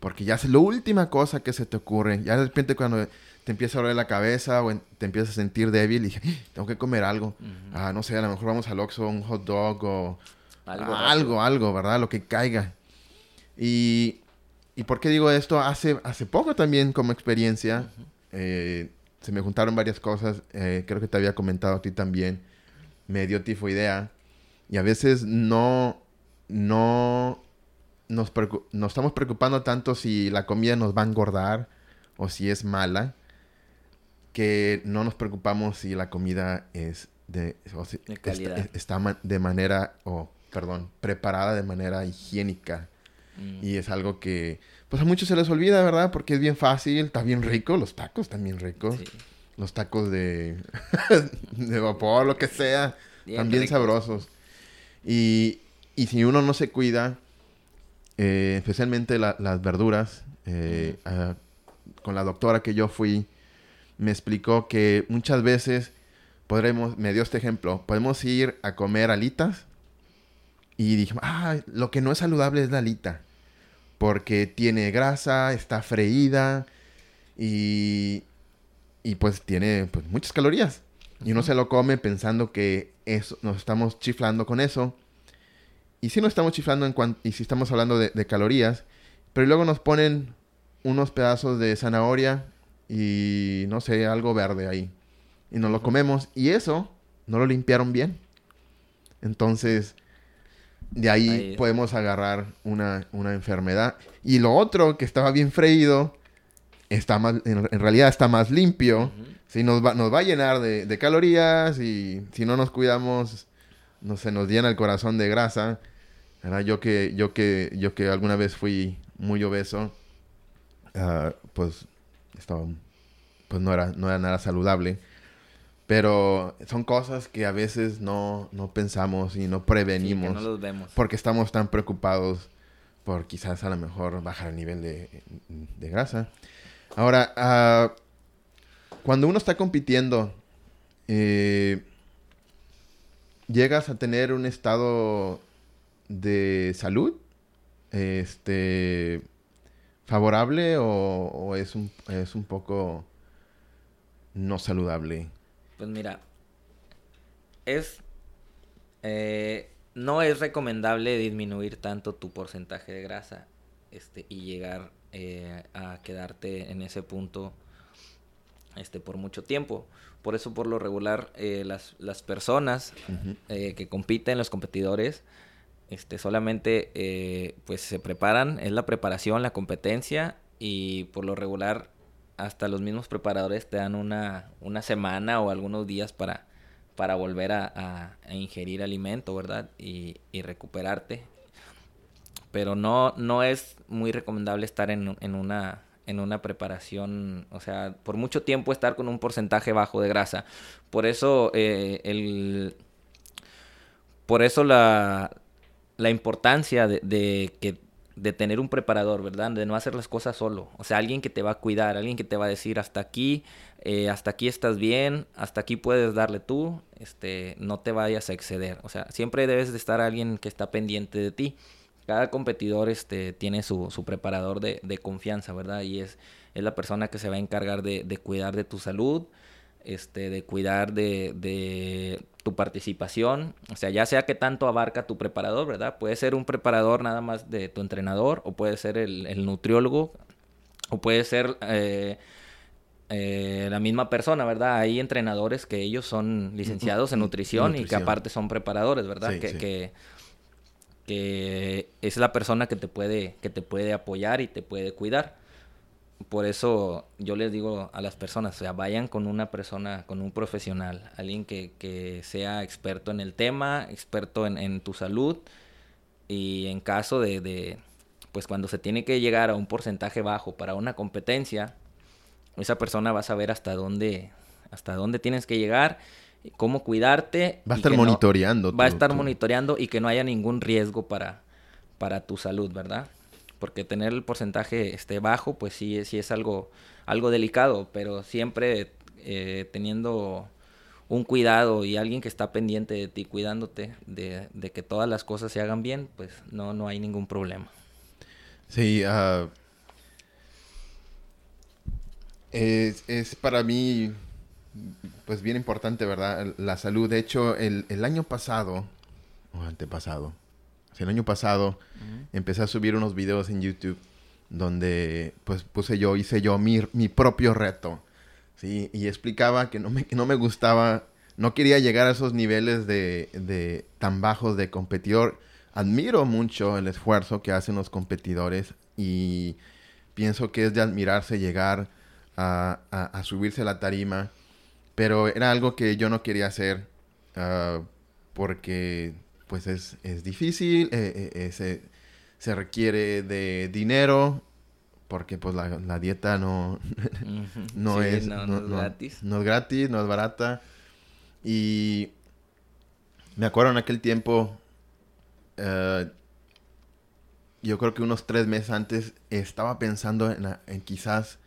porque ya es la última cosa que se te ocurre. Ya de repente cuando te empieza a doler la cabeza o te empiezas a sentir débil y ¡Ah! tengo que comer algo. Ah, no sé, a lo mejor vamos al Oxxo, un hot dog o algo, algo, algo, ¿verdad? Lo que caiga. Y, y por qué digo esto? Hace, hace poco también como experiencia, eh, se me juntaron varias cosas, eh, creo que te había comentado a ti también, me dio tifoidea y a veces no, no nos, nos estamos preocupando tanto si la comida nos va a engordar o si es mala que no nos preocupamos si la comida es de, calidad. Está, de manera, o perdón, preparada de manera higiénica. Mm. Y es algo que, pues a muchos se les olvida, ¿verdad? Porque es bien fácil, está bien rico, los tacos también ricos. Los tacos de, de vapor, lo que sea, también sabrosos. Y, y, si uno no se cuida, eh, especialmente las verduras, eh, con la doctora que yo fui, me explicó que muchas veces podremos, me dio este ejemplo, podemos ir a comer alitas y dije, ah, lo que no es saludable es la alita, porque tiene grasa, está freída y, y pues tiene pues, muchas calorías. Y uno se lo come pensando que eso, nos estamos chiflando con eso. Y si no estamos chiflando en cuanto, y si estamos hablando de, de calorías, pero luego nos ponen unos pedazos de zanahoria y no sé, algo verde ahí. Y nos lo comemos y eso no lo limpiaron bien. Entonces, de ahí, podemos agarrar una, enfermedad. Y lo otro que estaba bien freído, está más, en, realidad está más limpio. Si nos, va, nos va a llenar de, calorías y si no nos cuidamos, no se nos llena el corazón de grasa. Yo que, yo que, yo que alguna vez fui muy obeso, ah, pues estaba, pues no era, no era nada saludable. Pero son cosas que a veces no, no pensamos y no prevenimos. no los vemos. Porque estamos tan preocupados por quizás a lo mejor bajar el nivel de, de grasa. Ahora, uh, cuando uno está compitiendo, eh, llegas a tener un estado de salud este favorable o, es, un, es un poco no saludable? Pues mira, es... Eh, no es recomendable disminuir tanto tu porcentaje de grasa este, y llegar eh, a quedarte en ese punto este, por mucho tiempo. Por eso, por lo regular, eh, las, las, personas que compiten, los competidores, este, solamente eh, pues se preparan, es la preparación, la competencia y por lo regular hasta los mismos preparadores te dan una, una semana o algunos días para, para volver a, ingerir alimento, ¿verdad? Y, recuperarte. Pero no, no es muy recomendable estar en, una, en una preparación, o sea, por mucho tiempo estar con un porcentaje bajo de grasa. Por eso eh, el por eso la, la importancia de, que, de tener un preparador, ¿verdad? De no hacer las cosas solo. O sea, alguien que te va a cuidar, alguien que te va a decir hasta aquí, eh, hasta aquí estás bien, hasta aquí puedes darle tú, este, no te vayas a exceder. O sea, siempre debes de estar alguien que está pendiente de ti. Cada competidor este, tiene su, su preparador de, de, confianza, ¿verdad? Y es, es la persona que se va a encargar de, de cuidar de tu salud, este, de cuidar de, de, tu participación, o sea, ya sea que tanto abarca tu preparador, ¿verdad? Puede ser un preparador nada más de tu entrenador, o puede ser el, el nutriólogo, o puede ser eh, eh, la misma persona, ¿verdad? Hay entrenadores que ellos son licenciados en nutrición, nutrición. y que aparte son preparadores, ¿verdad? Sí, que, sí. que, que es la persona que te puede, que te puede apoyar y te puede cuidar. Por eso yo les digo a las personas, o sea, vayan con una persona, con un profesional, alguien que, que sea experto en el tema, experto en, tu salud y en caso de, de, pues cuando se tiene que llegar a un porcentaje bajo para una competencia, esa persona va a saber hasta dónde, hasta dónde tienes que llegar, cómo cuidarte. Va a estar monitoreando. No, va a estar monitoreando y que no haya ningún riesgo para, para tu salud, ¿verdad? porque tener el porcentaje este, bajo, pues sí, sí es algo, algo delicado, pero siempre eh, teniendo un cuidado y alguien que está pendiente de ti, cuidándote de, de, que todas las cosas se hagan bien, pues no, no hay ningún problema. Sí, uh, es, es, para mí pues bien importante, ¿verdad? La salud. De hecho, el, el año pasado, o antepasado, el año pasado uh -huh. empecé a subir unos videos en YouTube donde pues puse yo, hice yo mi, mi propio reto, ¿sí? Y explicaba que no me, que no me gustaba, no quería llegar a esos niveles de, de tan bajos de competidor. Admiro mucho el esfuerzo que hacen los competidores y pienso que es de admirarse llegar a, a, a subirse a la tarima, pero era algo que yo no quería hacer uh, porque pues es, es difícil, eh, eh, se, se, requiere de dinero, porque pues la, la dieta no, no, sí, es, no, no, no, es gratis. No es gratis, no es barata. Y me acuerdo en aquel tiempo, uh, yo creo que unos tres meses antes estaba pensando en, en quizás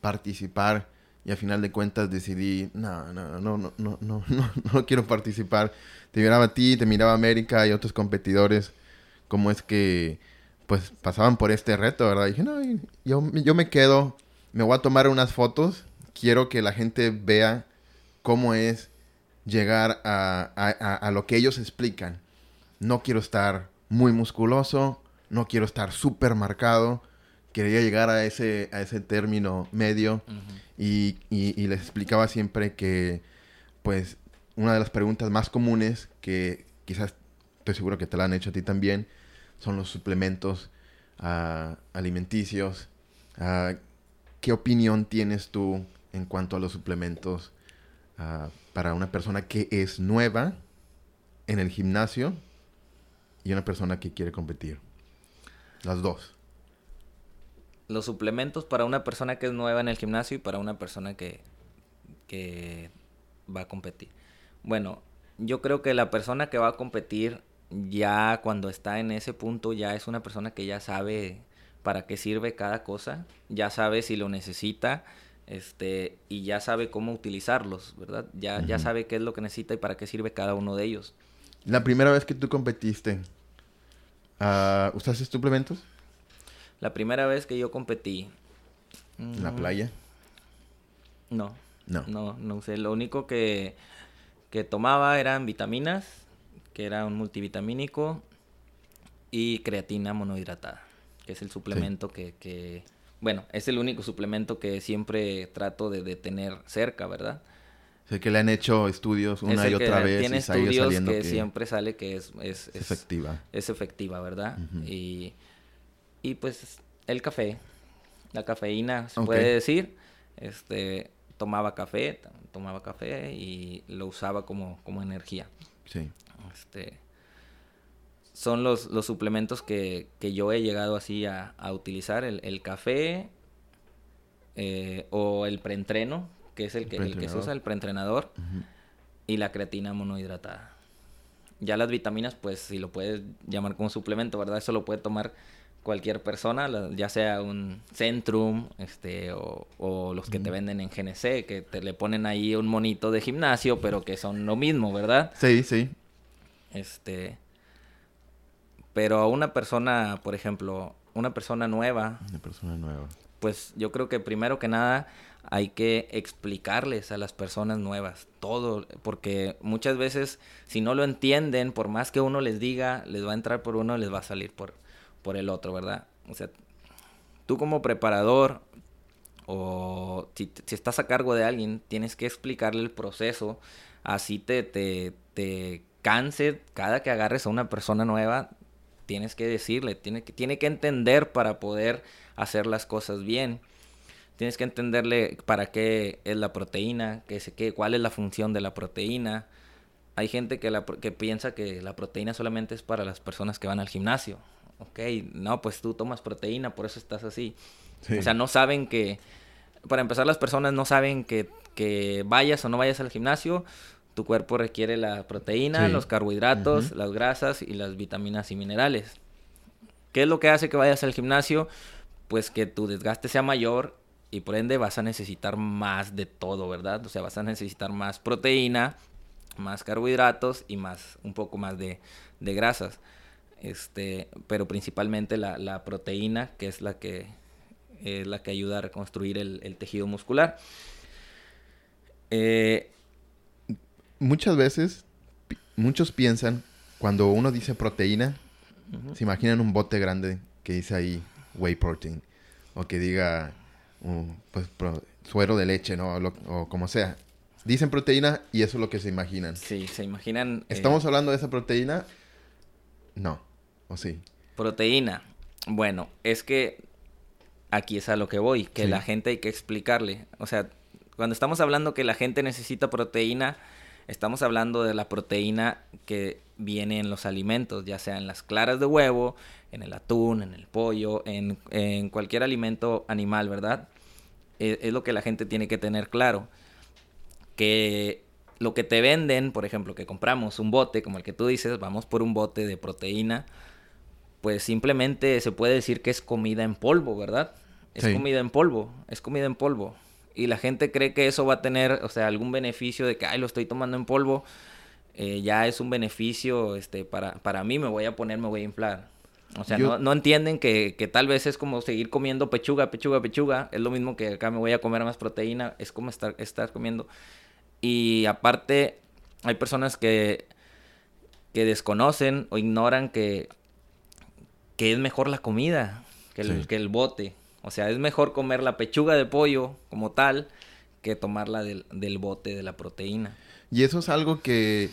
participar y al final de cuentas decidí, no, no, no, no, no, no, no, no quiero participar. Te miraba a ti, te miraba a América y otros competidores, cómo es que pues pasaban por este reto, ¿verdad? Y dije, no, yo, yo me quedo, me voy a tomar unas fotos, quiero que la gente vea cómo es llegar a, a, a lo que ellos explican. No quiero estar muy musculoso, no quiero estar súper marcado, quería llegar a ese, a ese término medio uh -huh. y, y, y, les explicaba siempre que, pues, una de las preguntas más comunes que quizás estoy seguro que te la han hecho a ti también son los suplementos uh, alimenticios. Uh, ¿Qué opinión tienes tú en cuanto a los suplementos uh, para una persona que es nueva en el gimnasio y una persona que quiere competir? Las dos los suplementos para una persona que es nueva en el gimnasio y para una persona que, que va a competir. Bueno, yo creo que la persona que va a competir ya cuando está en ese punto ya es una persona que ya sabe para qué sirve cada cosa, ya sabe si lo necesita, este, y ya sabe cómo utilizarlos, ¿verdad? Ya, uh -huh. ya sabe qué es lo que necesita y para qué sirve cada uno de ellos. La primera vez que tú competiste, uh, ¿usaste suplementos? La primera vez que yo competí. ¿En la playa? No. No. No, no sé. Lo único que, que tomaba eran vitaminas, que era un multivitamínico, y creatina monohidratada, que es el suplemento sí. que, que, Bueno, es el único suplemento que siempre trato de, de tener cerca, ¿verdad? Sé que le han hecho estudios una y otra vez tiene y estudios que, que, siempre sale que es, es, es efectiva. Es efectiva, ¿verdad? Uh -huh. Y y pues el café, la cafeína, se okay. puede decir. Este, tomaba café, tomaba café y lo usaba como, como energía. Sí. Este, son los, los suplementos que, que yo he llegado así a, a utilizar, el, el café eh, o el preentreno, que es el, el que, el que se usa, el preentrenador, uh -huh. y la creatina monohidratada. Ya las vitaminas, pues si lo puedes llamar como suplemento, ¿verdad? Eso lo puede tomar cualquier persona, ya sea un Centrum, este, o, los que te venden en GNC, que te le ponen ahí un monito de gimnasio, pero que son lo mismo, ¿verdad? Sí, sí. Este, pero a una persona, por ejemplo, una persona nueva. Una persona nueva. Pues yo creo que primero que nada hay que explicarles a las personas nuevas todo, porque muchas veces si no lo entienden, por más que uno les diga, les va a entrar por uno, les va a salir por, por el otro, ¿verdad? O sea, tú como preparador o si, estás a cargo de alguien, tienes que explicarle el proceso, así te, te, te canse cada que agarres a una persona nueva, tienes que decirle, tiene que, tiene que entender para poder hacer las cosas bien. Tienes que entenderle para qué es la proteína, qué, qué, cuál es la función de la proteína. Hay gente que, la, que piensa que la proteína solamente es para las personas que van al gimnasio. Ok, no, pues tú tomas proteína, por eso estás así. O sea, no saben que, para empezar, las personas no saben que, que vayas o no vayas al gimnasio, tu cuerpo requiere la proteína, los carbohidratos, las grasas y las vitaminas y minerales. ¿Qué es lo que hace que vayas al gimnasio? Pues que tu desgaste sea mayor y por ende vas a necesitar más de todo, ¿verdad? O sea, vas a necesitar más proteína, más carbohidratos y más, un poco más de, grasas. Este, pero principalmente la, proteína, que es la que, es la que ayuda a reconstruir el, tejido muscular. Eh, Muchas veces, muchos piensan, cuando uno dice proteína, se imaginan un bote grande que dice ahí whey protein, o que diga pues, suero de leche, ¿no? O, como sea. Dicen proteína y eso es lo que se imaginan. Sí, se imaginan. Eh, ¿Estamos hablando de esa proteína? No. ¿O sí? Proteína. Bueno, es que aquí es a lo que voy, que la gente hay que explicarle. O sea, cuando estamos hablando que la gente necesita proteína, estamos hablando de la proteína que viene en los alimentos, ya sea en las claras de huevo, en el atún, en el pollo, en, cualquier alimento animal, ¿verdad? Es, es, lo que la gente tiene que tener claro. Que lo que te venden, por ejemplo, que compramos un bote, como el que tú dices, vamos por un bote de proteína, pues simplemente se puede decir que es comida en polvo, ¿verdad? Es comida en polvo, es comida en polvo. Y la gente cree que eso va a tener, o sea, algún beneficio de que, ay, lo estoy tomando en polvo, eh, ya es un beneficio, este, para, para mí me voy a poner, me voy a inflar. O sea, no, no, entienden que, que, tal vez es como seguir comiendo pechuga, pechuga, pechuga. Es lo mismo que acá me voy a comer más proteína. Es como estar, estar comiendo. Y aparte, hay personas que, que desconocen o ignoran que, que es mejor la comida que el, que el bote. O sea, es mejor comer la pechuga de pollo como tal que tomarla del, del bote de la proteína. Y eso es algo que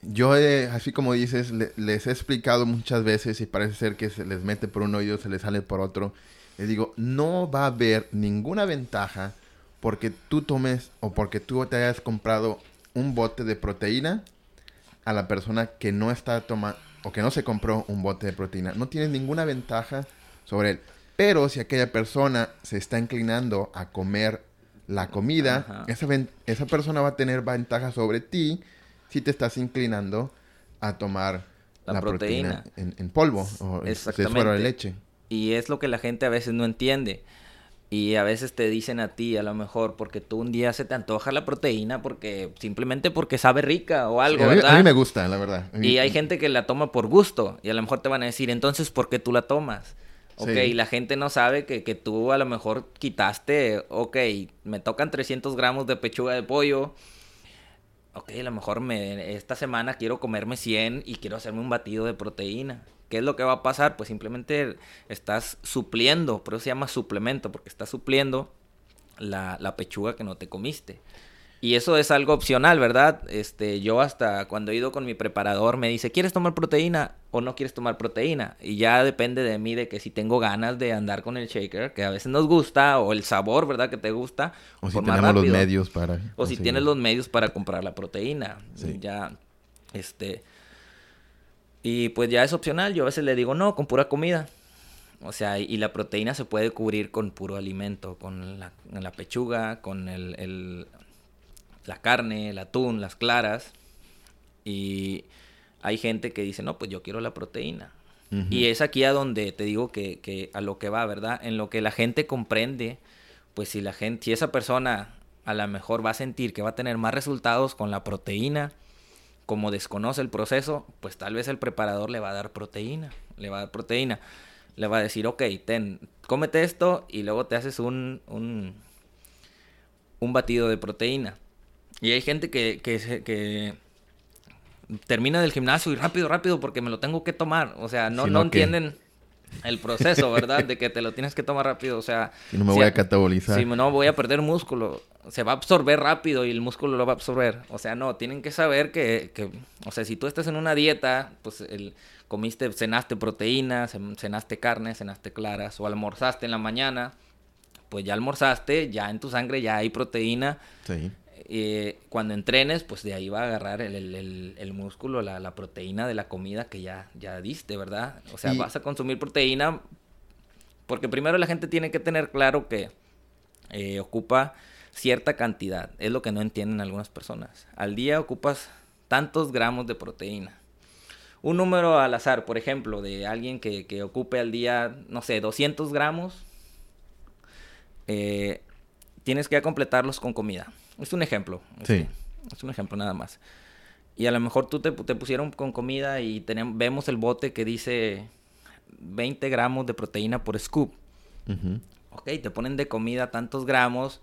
yo, así como dices, les he explicado muchas veces y parece ser que se les mete por un oído, se les sale por otro. Les digo, no va a haber ninguna ventaja porque tú tomes o porque tú te hayas comprado un bote de proteína a la persona que no está tomando o que no se compró un bote de proteína. No tienes ninguna ventaja sobre él. Pero si aquella persona se está inclinando a comer la comida, esa, esa persona va a tener ventaja sobre ti si te estás inclinando a tomar la, proteína, en, polvo o de suero de leche. Y es lo que la gente a veces no entiende. Y a veces te dicen a ti, a lo mejor, porque tú un día se te antoja la proteína, porque simplemente porque sabe rica o algo, a, mí, a mí, me gusta, la verdad. Y hay gente que la toma por gusto. Y a lo mejor te van a decir, entonces, ¿por qué tú la tomas? Ok, y la gente no sabe que, que, tú a lo mejor quitaste, ok, me tocan 300 gramos de pechuga de pollo, ok, a lo mejor me, esta semana quiero comerme 100 y quiero hacerme un batido de proteína. ¿Qué es lo que va a pasar? Pues simplemente estás supliendo, por eso se llama suplemento, porque estás supliendo la, la pechuga que no te comiste. Y eso es algo opcional, ¿verdad? Este, yo hasta cuando he ido con mi preparador me dice, ¿quieres tomar proteína o no quieres tomar proteína? Y ya depende de mí de que si tengo ganas de andar con el shaker, que a veces nos gusta, o el sabor, ¿verdad? Que te gusta. O si tenemos los medios para... O si tienes los medios para comprar la proteína. Ya, este... Y pues ya es opcional. Yo a veces le digo, no, con pura comida. O sea, y la proteína se puede cubrir con puro alimento, con la, la pechuga, con el, la carne, el atún, las claras. Y hay gente que dice, no, pues yo quiero la proteína. Y es aquí a donde te digo que, que, a lo que va, ¿verdad? En lo que la gente comprende, pues si la gente, si esa persona a lo mejor va a sentir que va a tener más resultados con la proteína, como desconoce el proceso, pues tal vez el preparador le va a dar proteína, le va a dar proteína, le va a decir, ok, ten, cómete esto y luego te haces un, un, un batido de proteína. Y hay gente que, que, que termina del gimnasio y rápido, rápido, porque me lo tengo que tomar. O sea, no, no entienden el proceso, ¿verdad? De que te lo tienes que tomar rápido. O sea, si no me voy a catabolizar. Si no voy a perder músculo. Se va a absorber rápido y el músculo lo va a absorber. O sea, no, tienen que saber que, que o sea, si tú estás en una dieta, pues el, comiste, cenaste proteínas, cenaste carne, cenaste claras o almorzaste en la mañana, pues ya almorzaste, ya en tu sangre ya hay proteína. Sí. Eh, cuando entrenes, pues de ahí va a agarrar el, músculo, la, proteína de la comida que ya, ya diste, ¿verdad? O sea, vas a consumir proteína porque primero la gente tiene que tener claro que eh, ocupa cierta cantidad. Es lo que no entienden algunas personas. Al día ocupas tantos gramos de proteína. Un número al azar, por ejemplo, de alguien que, ocupe al día, no sé, 200 gramos, eh, tienes que completarlos con comida. Es un ejemplo. Sí. Es un ejemplo nada más. Y a lo mejor tú te, pusieron con comida y tenemos, vemos el bote que dice 20 gramos de proteína por scoop. Ok, te ponen de comida tantos gramos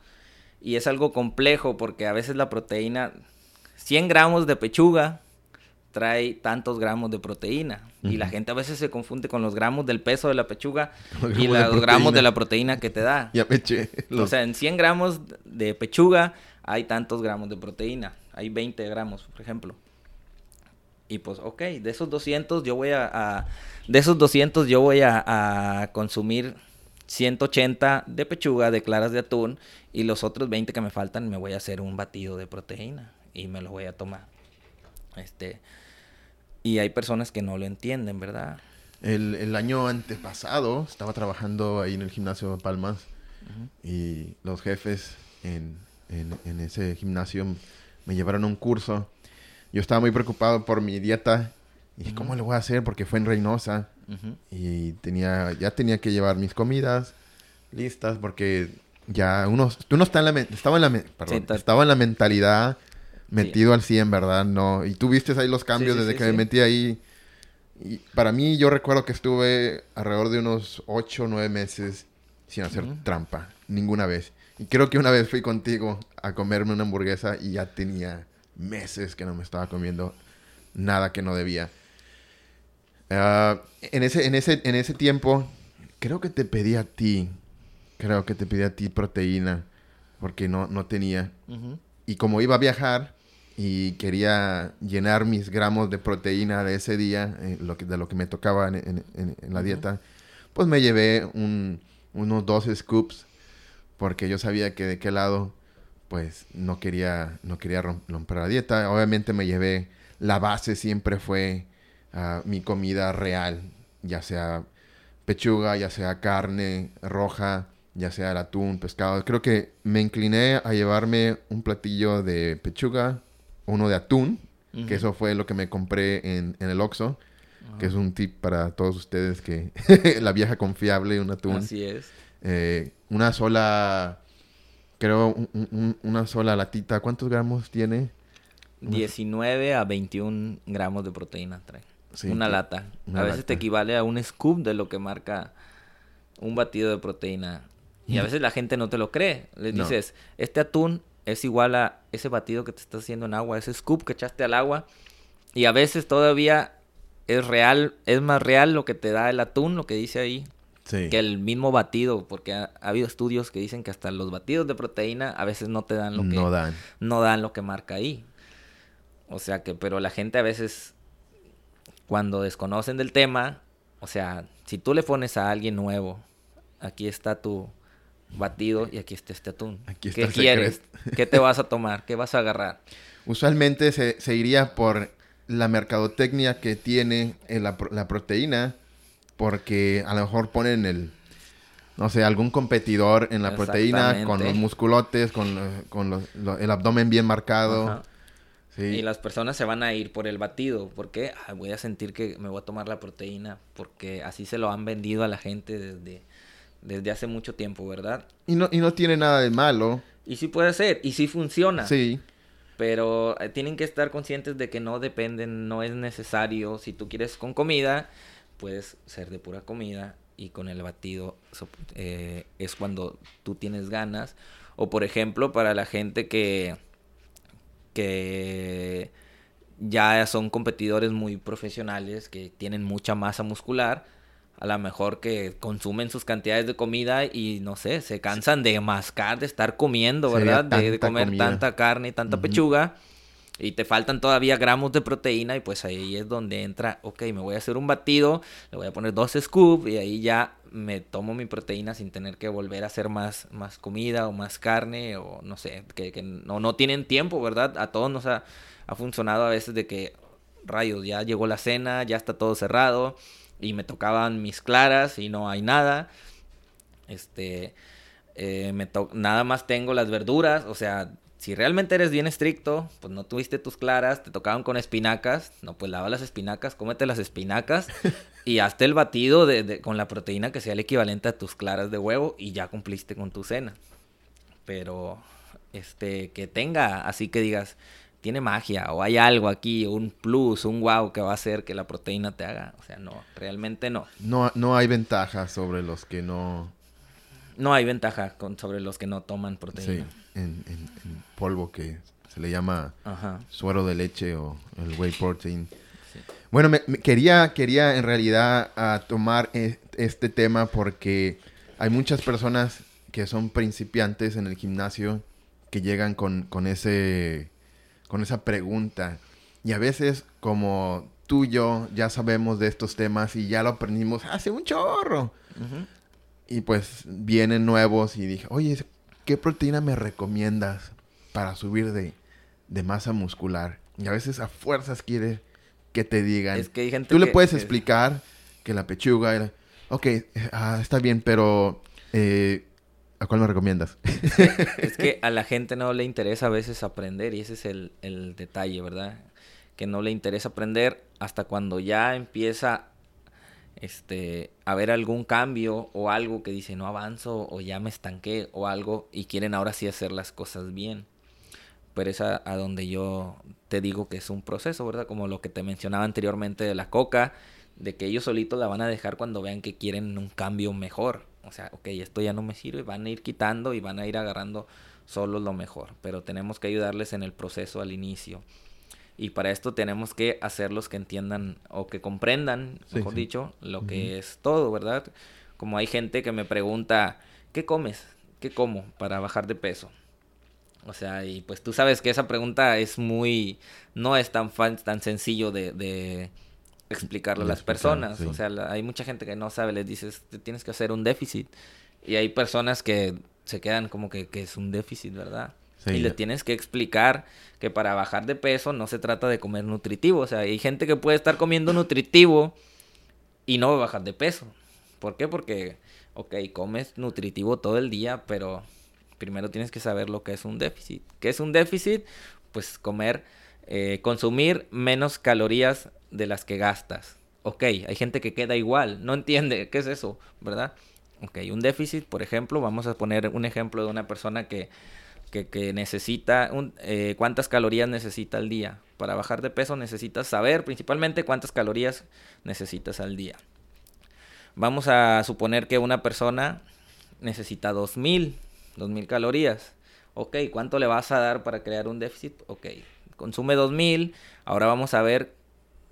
y es algo complejo porque a veces la proteína, 100 gramos de pechuga trae tantos gramos de proteína. Y la gente a veces se confunde con los gramos del peso de la pechuga y los gramos de la proteína que te da. Ya peché. O sea, en 100 gramos de pechuga hay tantos gramos de proteína. Hay 20 gramos, por ejemplo. Y pues, ok, de esos 200 yo voy a... de esos 200 yo voy a, a consumir 180 de pechuga, de claras de atún. Y los otros 20 que me faltan me voy a hacer un batido de proteína. Y me lo voy a tomar. Este... Y hay personas que no lo entienden, ¿verdad? El, el año antepasado estaba trabajando ahí en el gimnasio de Palmas y los jefes en, en, ese gimnasio me llevaron a un curso. Yo estaba muy preocupado por mi dieta. Y ¿cómo lo voy a hacer? Porque fue en Reynosa. Y tenía, ya tenía que llevar mis comidas listas porque ya uno, uno está en la, estaba en la, estaba en la mentalidad metido al 100, ¿verdad? No, y tú viste ahí los cambios desde que me metí ahí. Y para mí yo recuerdo que estuve alrededor de unos 8 o 9 meses sin hacer trampa, ninguna vez. Y creo que una vez fui contigo a comerme una hamburguesa y ya tenía meses que no me estaba comiendo nada que no debía. Ah, en, ese, en, ese, en ese tiempo, creo que te pedí a ti, creo que te pedí a ti proteína, porque no, no tenía. Y como iba a viajar y quería llenar mis gramos de proteína de ese día, eh, lo que, de lo que me tocaba en, la dieta, pues me llevé unos 12 scoops porque yo sabía que de qué lado, pues no quería, no quería romper la dieta. Obviamente me llevé, la base siempre fue ah, mi comida real, ya sea pechuga, ya sea carne roja, ya sea el atún, pescado. Creo que me incliné a llevarme un platillo de pechuga, uno de atún, que eso fue lo que me compré en, el Oxxo, que es un tip para todos ustedes que la vieja confiable, un atún. Así es. Eh, una sola, creo, una sola latita, ¿cuántos gramos tiene? 19 a 21 gramos de proteína trae. una lata. a veces te equivale a un scoop de lo que marca un batido de proteína. Y a veces la gente no te lo cree. Le dices, este atún es igual a ese batido que te estás haciendo en agua, ese scoop que echaste al agua. Y a veces todavía es real, es más real lo que te da el atún, lo que dice ahí, que el mismo batido, porque ha, habido estudios que dicen que hasta los batidos de proteína a veces no te dan lo que no dan, no dan lo que marca ahí. O sea que, pero la gente a veces cuando desconocen del tema, o sea, si tú le pones a alguien nuevo, aquí está tu batido y aquí está este atún. ¿Qué quieres? ¿Qué te vas a tomar? ¿Qué vas a agarrar? Usualmente se, se iría por la mercadotecnia que tiene la, la proteína porque a lo mejor ponen el, no sé, algún competidor en la proteína con los musculotes, con, con el abdomen bien marcado. Y las personas se van a ir por el batido. porque voy a sentir que me voy a tomar la proteína. Porque así se lo han vendido a la gente desde, desde hace mucho tiempo, ¿verdad? Y no, y no tiene nada de malo. Y sí puede ser. Y sí funciona. Sí. Pero eh, tienen que estar conscientes de que no dependen, no es necesario. Si tú quieres con comida, puedes ser de pura comida. Y con el batido eh, es cuando tú tienes ganas. O por ejemplo, para la gente que que ya son competidores muy profesionales, que tienen mucha masa muscular, a lo mejor que consumen sus cantidades de comida y no sé, se cansan de mascar, de estar comiendo, ¿verdad? De, comer tanta carne y tanta pechuga y te faltan todavía gramos de proteína y pues ahí es donde entra, ok, me voy a hacer un batido, le voy a poner dos scoops y ahí ya me tomo mi proteína sin tener que volver a hacer más, más comida o más carne o no sé, que, no, no tienen tiempo, ¿verdad? A todos nos ha, funcionado a veces de que, rayos, ya llegó la cena, ya está todo cerrado y me tocaban mis claras y no hay nada. Este, eh, me nada más tengo las verduras, o sea, si realmente eres bien estricto, pues no tuviste tus claras, te tocaban con espinacas, no, pues lava las espinacas, cómete las espinacas y hazte el batido de, con la proteína que sea el equivalente a tus claras de huevo y ya cumpliste con tu cena. Pero, este, que tenga, así que digas, tiene magia o hay algo aquí, un plus, un wow que va a hacer que la proteína te haga. O sea, no, realmente no. No, no hay ventaja sobre los que no... No hay ventaja con, sobre los que no toman proteína. Sí en, polvo que se le llama suero de leche o el whey protein. Bueno, me, quería, quería en realidad a tomar e, este tema porque hay muchas personas que son principiantes en el gimnasio que llegan con, con, ese, con esa pregunta. Y a veces, como tú y yo ya sabemos de estos temas y ya lo aprendimos hace un chorro. Y pues vienen nuevos y dije, oye, ¿qué proteína me recomiendas para subir de, masa muscular? Y a veces a fuerzas quiere que te digan. Es que hay gente Tú le puedes explicar que la pechuga Ok, ah, está bien, pero... Eh, ¿A cuál me recomiendas? es que a la gente no le interesa a veces aprender y ese es el, el detalle, ¿verdad? Que no le interesa aprender hasta cuando ya empieza este, a ver algún cambio o algo que dice no avanzo o ya me estanqué o algo y quieren ahora sí hacer las cosas bien. Pero es a, donde yo te digo que es un proceso, ¿verdad? Como lo que te mencionaba anteriormente de la coca, de que ellos solitos la van a dejar cuando vean que quieren un cambio mejor. O sea, ok, esto ya no me sirve, van a ir quitando y van a ir agarrando solo lo mejor. Pero tenemos que ayudarles en el proceso al inicio. Y para esto tenemos que hacerlos que entiendan o que comprendan, mejor dicho, lo que es todo, ¿verdad? Como hay gente que me pregunta, ¿qué comes? ¿Qué como para bajar de peso? O sea, y pues tú sabes que esa pregunta es muy, no es tan, tan sencillo de, de explicarle a las personas. O sea, hay mucha gente que no sabe, les dices, tienes que hacer un déficit. Y hay personas que se quedan como que, que es un déficit, ¿verdad? Y le tienes que explicar que para bajar de peso no se trata de comer nutritivo. O sea, hay gente que puede estar comiendo nutritivo y no bajar de peso. ¿Por qué? Porque, ok, comes nutritivo todo el día, pero primero tienes que saber lo que es un déficit. ¿Qué es un déficit? Pues comer, eh, consumir menos calorías de las que gastas. Ok, hay gente que queda igual, no entiende qué es eso, ¿verdad? Ok, un déficit, por ejemplo, vamos a poner un ejemplo de una persona que que, necesita, eh, cuántas calorías necesita al día. Para bajar de peso necesitas saber principalmente cuántas calorías necesitas al día. Vamos a suponer que una persona necesita 2000, 2000 calorías. Ok, ¿cuánto le vas a dar para crear un déficit? Ok, consume 2000. Ahora vamos a ver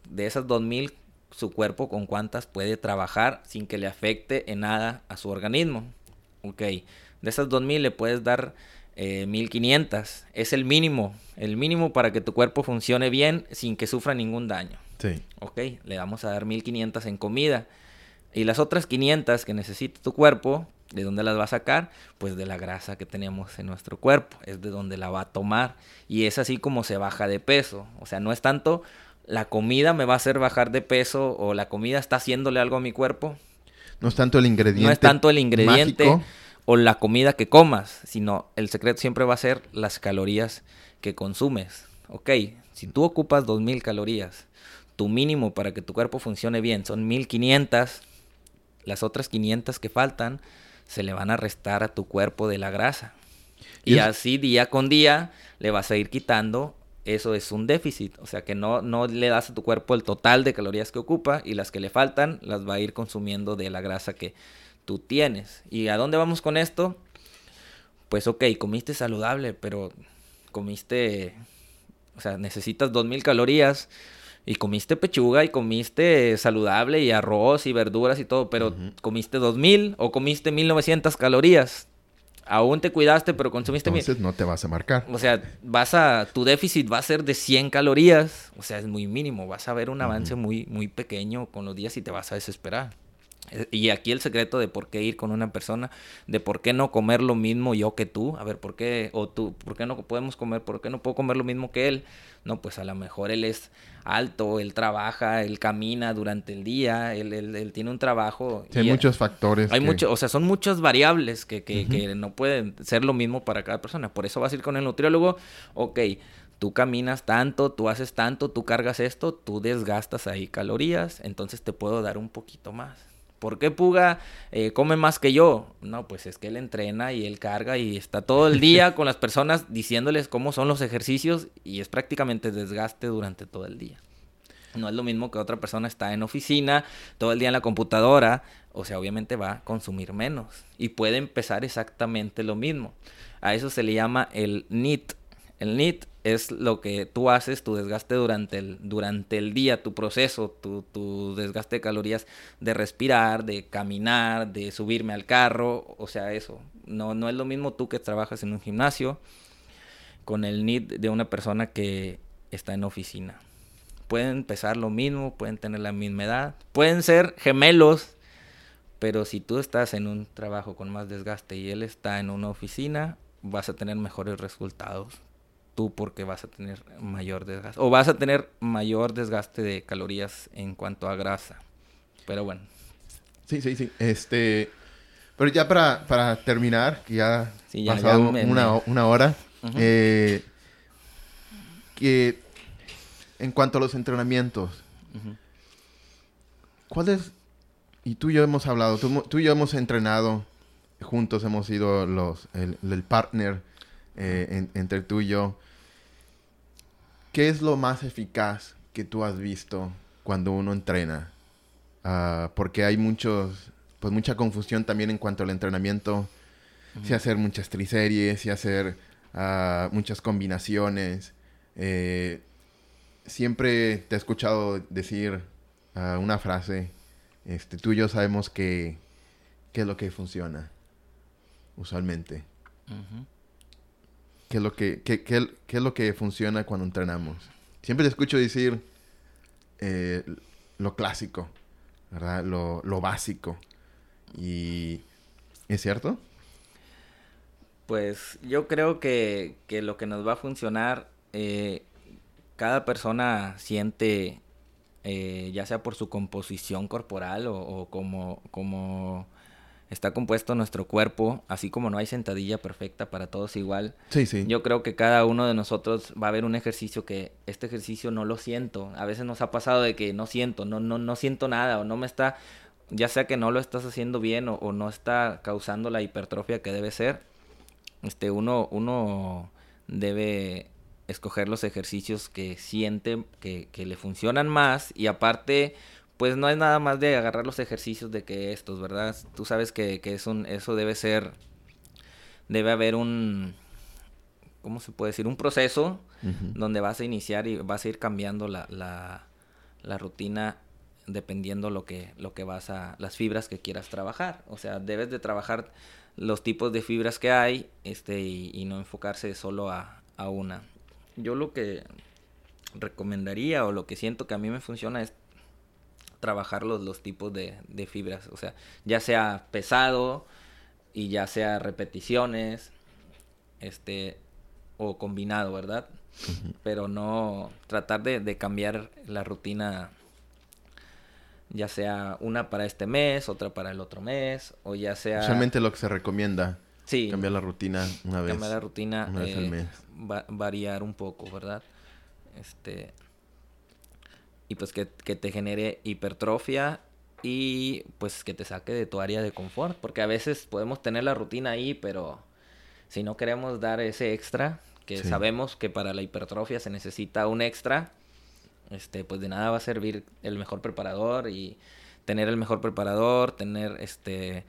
de esas 2000 su cuerpo con cuántas puede trabajar sin que le afecte en nada a su organismo. Ok, de esas 2000 le puedes dar 1500. Eh, es el mínimo, el mínimo para que tu cuerpo funcione bien sin que sufra ningún daño. Sí. Ok, le vamos a dar 1500 en comida. Y las otras 500 que necesita tu cuerpo, ¿de dónde las va a sacar? Pues de la grasa que tenemos en nuestro cuerpo, es de donde la va a tomar. Y es así como se baja de peso. O sea, no es tanto la comida me va a hacer bajar de peso o la comida está haciéndole algo a mi cuerpo. No es tanto el ingrediente. No es tanto el ingrediente o la comida que comas, sino el secreto siempre va a ser las calorías que consumes. ok, si tú ocupas 2000 calorías, tu mínimo para que tu cuerpo funcione bien son 1500, las otras 500 que faltan se le van a restar a tu cuerpo de la grasa. Y, así día con día le vas a ir quitando. Eso es un déficit. O sea que no, no le das a tu cuerpo el total de calorías que ocupa y las que le faltan las va a ir consumiendo de la grasa que tú tienes. ¿Y a dónde vamos con esto? Pues ok, comiste saludable, pero comiste, o sea, necesitas 2000 calorías y comiste pechuga y comiste saludable y arroz y verduras y todo, pero comiste 2000 o comiste 1900 calorías. Aún te cuidaste, pero consumiste Entonces no te vas a marcar. O sea, vas a tu déficit va a ser de 100 calorías, o sea, es muy mínimo, vas a ver un avance muy muy pequeño con los días y te vas a desesperar. Y aquí el secreto de por qué ir con una persona, de por qué no comer lo mismo yo que tú, a ver, ¿por qué? O tú, ¿por qué no podemos comer? ¿Por qué no puedo comer lo mismo que él? No, pues a lo mejor él es alto, él trabaja, él camina durante el día, él, él, tiene un trabajo. hay muchos factores. Hay mucho, o sea, son muchas variables que, que, que, no pueden ser lo mismo para cada persona. Por eso vas a ir con el nutriólogo, ok, tú caminas tanto, tú haces tanto, tú cargas esto, tú desgastas ahí calorías, entonces te puedo dar un poquito más. ¿Por qué Puga eh, come más que yo? No, pues es que él entrena y él carga y está todo el día con las personas diciéndoles cómo son los ejercicios y es prácticamente desgaste durante todo el día. No es lo mismo que otra persona está en oficina todo el día en la computadora, o sea, obviamente va a consumir menos y puede empezar exactamente lo mismo. A eso se le llama el NIT. El NIT es lo que tú haces, tu desgaste durante el, durante el día, tu proceso, tu, tu, desgaste de calorías de respirar, de caminar, de subirme al carro, o sea, eso. No, no es lo mismo tú que trabajas en un gimnasio con el NIT de una persona que está en oficina. Pueden pesar lo mismo, pueden tener la misma edad, pueden ser gemelos, pero si tú estás en un trabajo con más desgaste y él está en una oficina, vas a tener mejores resultados tú porque vas a tener mayor desgaste o vas a tener mayor desgaste de calorías en cuanto a grasa. Pero bueno. Sí, sí, sí. Este, pero ya para, para terminar, que ya, sí, ya pasado una, una, hora, eh, que en cuanto a los entrenamientos, ¿cuál es? Y tú y yo hemos hablado, tú, y yo hemos entrenado juntos, hemos sido los, el, partner eh, entre tú y yo. ¿Qué es lo más eficaz que tú has visto cuando uno entrena? Ah, porque hay muchos, pues mucha confusión también en cuanto al entrenamiento. Si hacer muchas triseries, si hacer uh, muchas combinaciones. Eh, siempre te he escuchado decir uh, una frase, este, tú y yo sabemos que, qué es lo que funciona, usualmente. ¿Qué es lo que, qué, qué, es lo que funciona cuando entrenamos? Siempre te escucho decir eh, lo clásico, ¿verdad? Lo, lo básico. Y... ¿Es cierto? Pues yo creo que, que lo que nos va a funcionar, eh, cada persona siente, eh, ya sea por su composición corporal o, o como, como está compuesto nuestro cuerpo, así como no hay sentadilla perfecta para todos igual. Sí, sí. Yo creo que cada uno de nosotros va a ver un ejercicio que este ejercicio no lo siento. A veces nos ha pasado de que no siento, no, no, no siento nada o no me está, ya sea que no lo estás haciendo bien o, no está causando la hipertrofia que debe ser. Este, uno, uno debe escoger los ejercicios que siente que, que le funcionan más y aparte pues no es nada más de agarrar los ejercicios de que estos, ¿verdad? Tú sabes que, que es un, eso debe ser, debe haber un, ¿cómo se puede decir? Un proceso donde vas a iniciar y vas a ir cambiando la, la, la, rutina dependiendo lo que, lo que vas a, las fibras que quieras trabajar. O sea, debes de trabajar los tipos de fibras que hay este, y, y no enfocarse solo a, a una. Yo lo que recomendaría o lo que siento que a mí me funciona es trabajar los, los tipos de, fibras. O sea, ya sea pesado y ya sea repeticiones, este, o combinado, ¿verdad? Pero no tratar de, cambiar la rutina, ya sea una para este mes, otra para el otro mes, o ya sea... Usualmente lo que se recomienda. Sí. Cambiar la rutina una vez. Cambiar la rutina. Una vez al eh, mes. variar un poco, ¿verdad? este, y pues que, que te genere hipertrofia y pues que te saque de tu área de confort, porque a veces podemos tener la rutina ahí, pero si no queremos dar ese extra, que sabemos que para la hipertrofia se necesita un extra, este, pues de nada va a servir el mejor preparador y tener el mejor preparador, tener este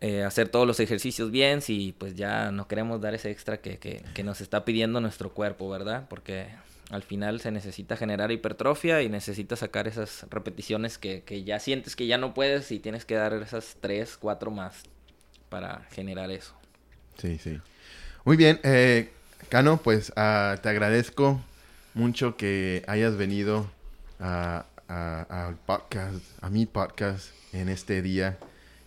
eh, hacer todos los ejercicios bien si pues ya no queremos dar ese extra que, que, que nos está pidiendo nuestro cuerpo, ¿verdad? Porque al final se necesita generar hipertrofia y necesitas sacar esas repeticiones que, que, ya sientes que ya no puedes y tienes que dar esas tres, cuatro más para generar eso. Sí, sí. Muy bien, eh, Cano, pues uh, te agradezco mucho que hayas venido a, al podcast, a mi podcast en este día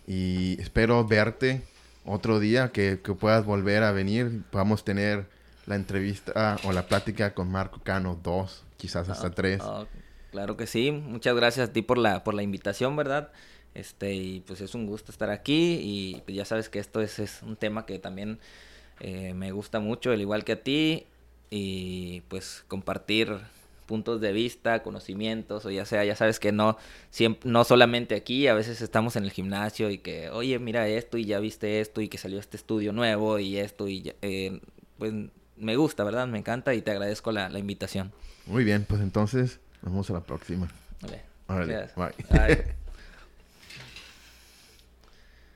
y espero verte otro día, que, que puedas volver a venir, podamos tener la entrevista o la plática con Marco Cano 2, quizás hasta 3. Ah, ah, claro que sí, muchas gracias a ti por la, por la invitación, ¿verdad? Este, y pues es un gusto estar aquí y pues ya sabes que esto es, es un tema que también eh, me gusta mucho, al igual que a ti, y pues compartir puntos de vista, conocimientos, o ya sea, ya sabes que no, siempre, no solamente aquí, a veces estamos en el gimnasio y que, oye, mira esto y ya viste esto y que salió este estudio nuevo y esto y eh, pues me gusta, ¿verdad? Me encanta y te agradezco la, la invitación. Muy bien, pues entonces nos vemos a la próxima. Vale. Bye.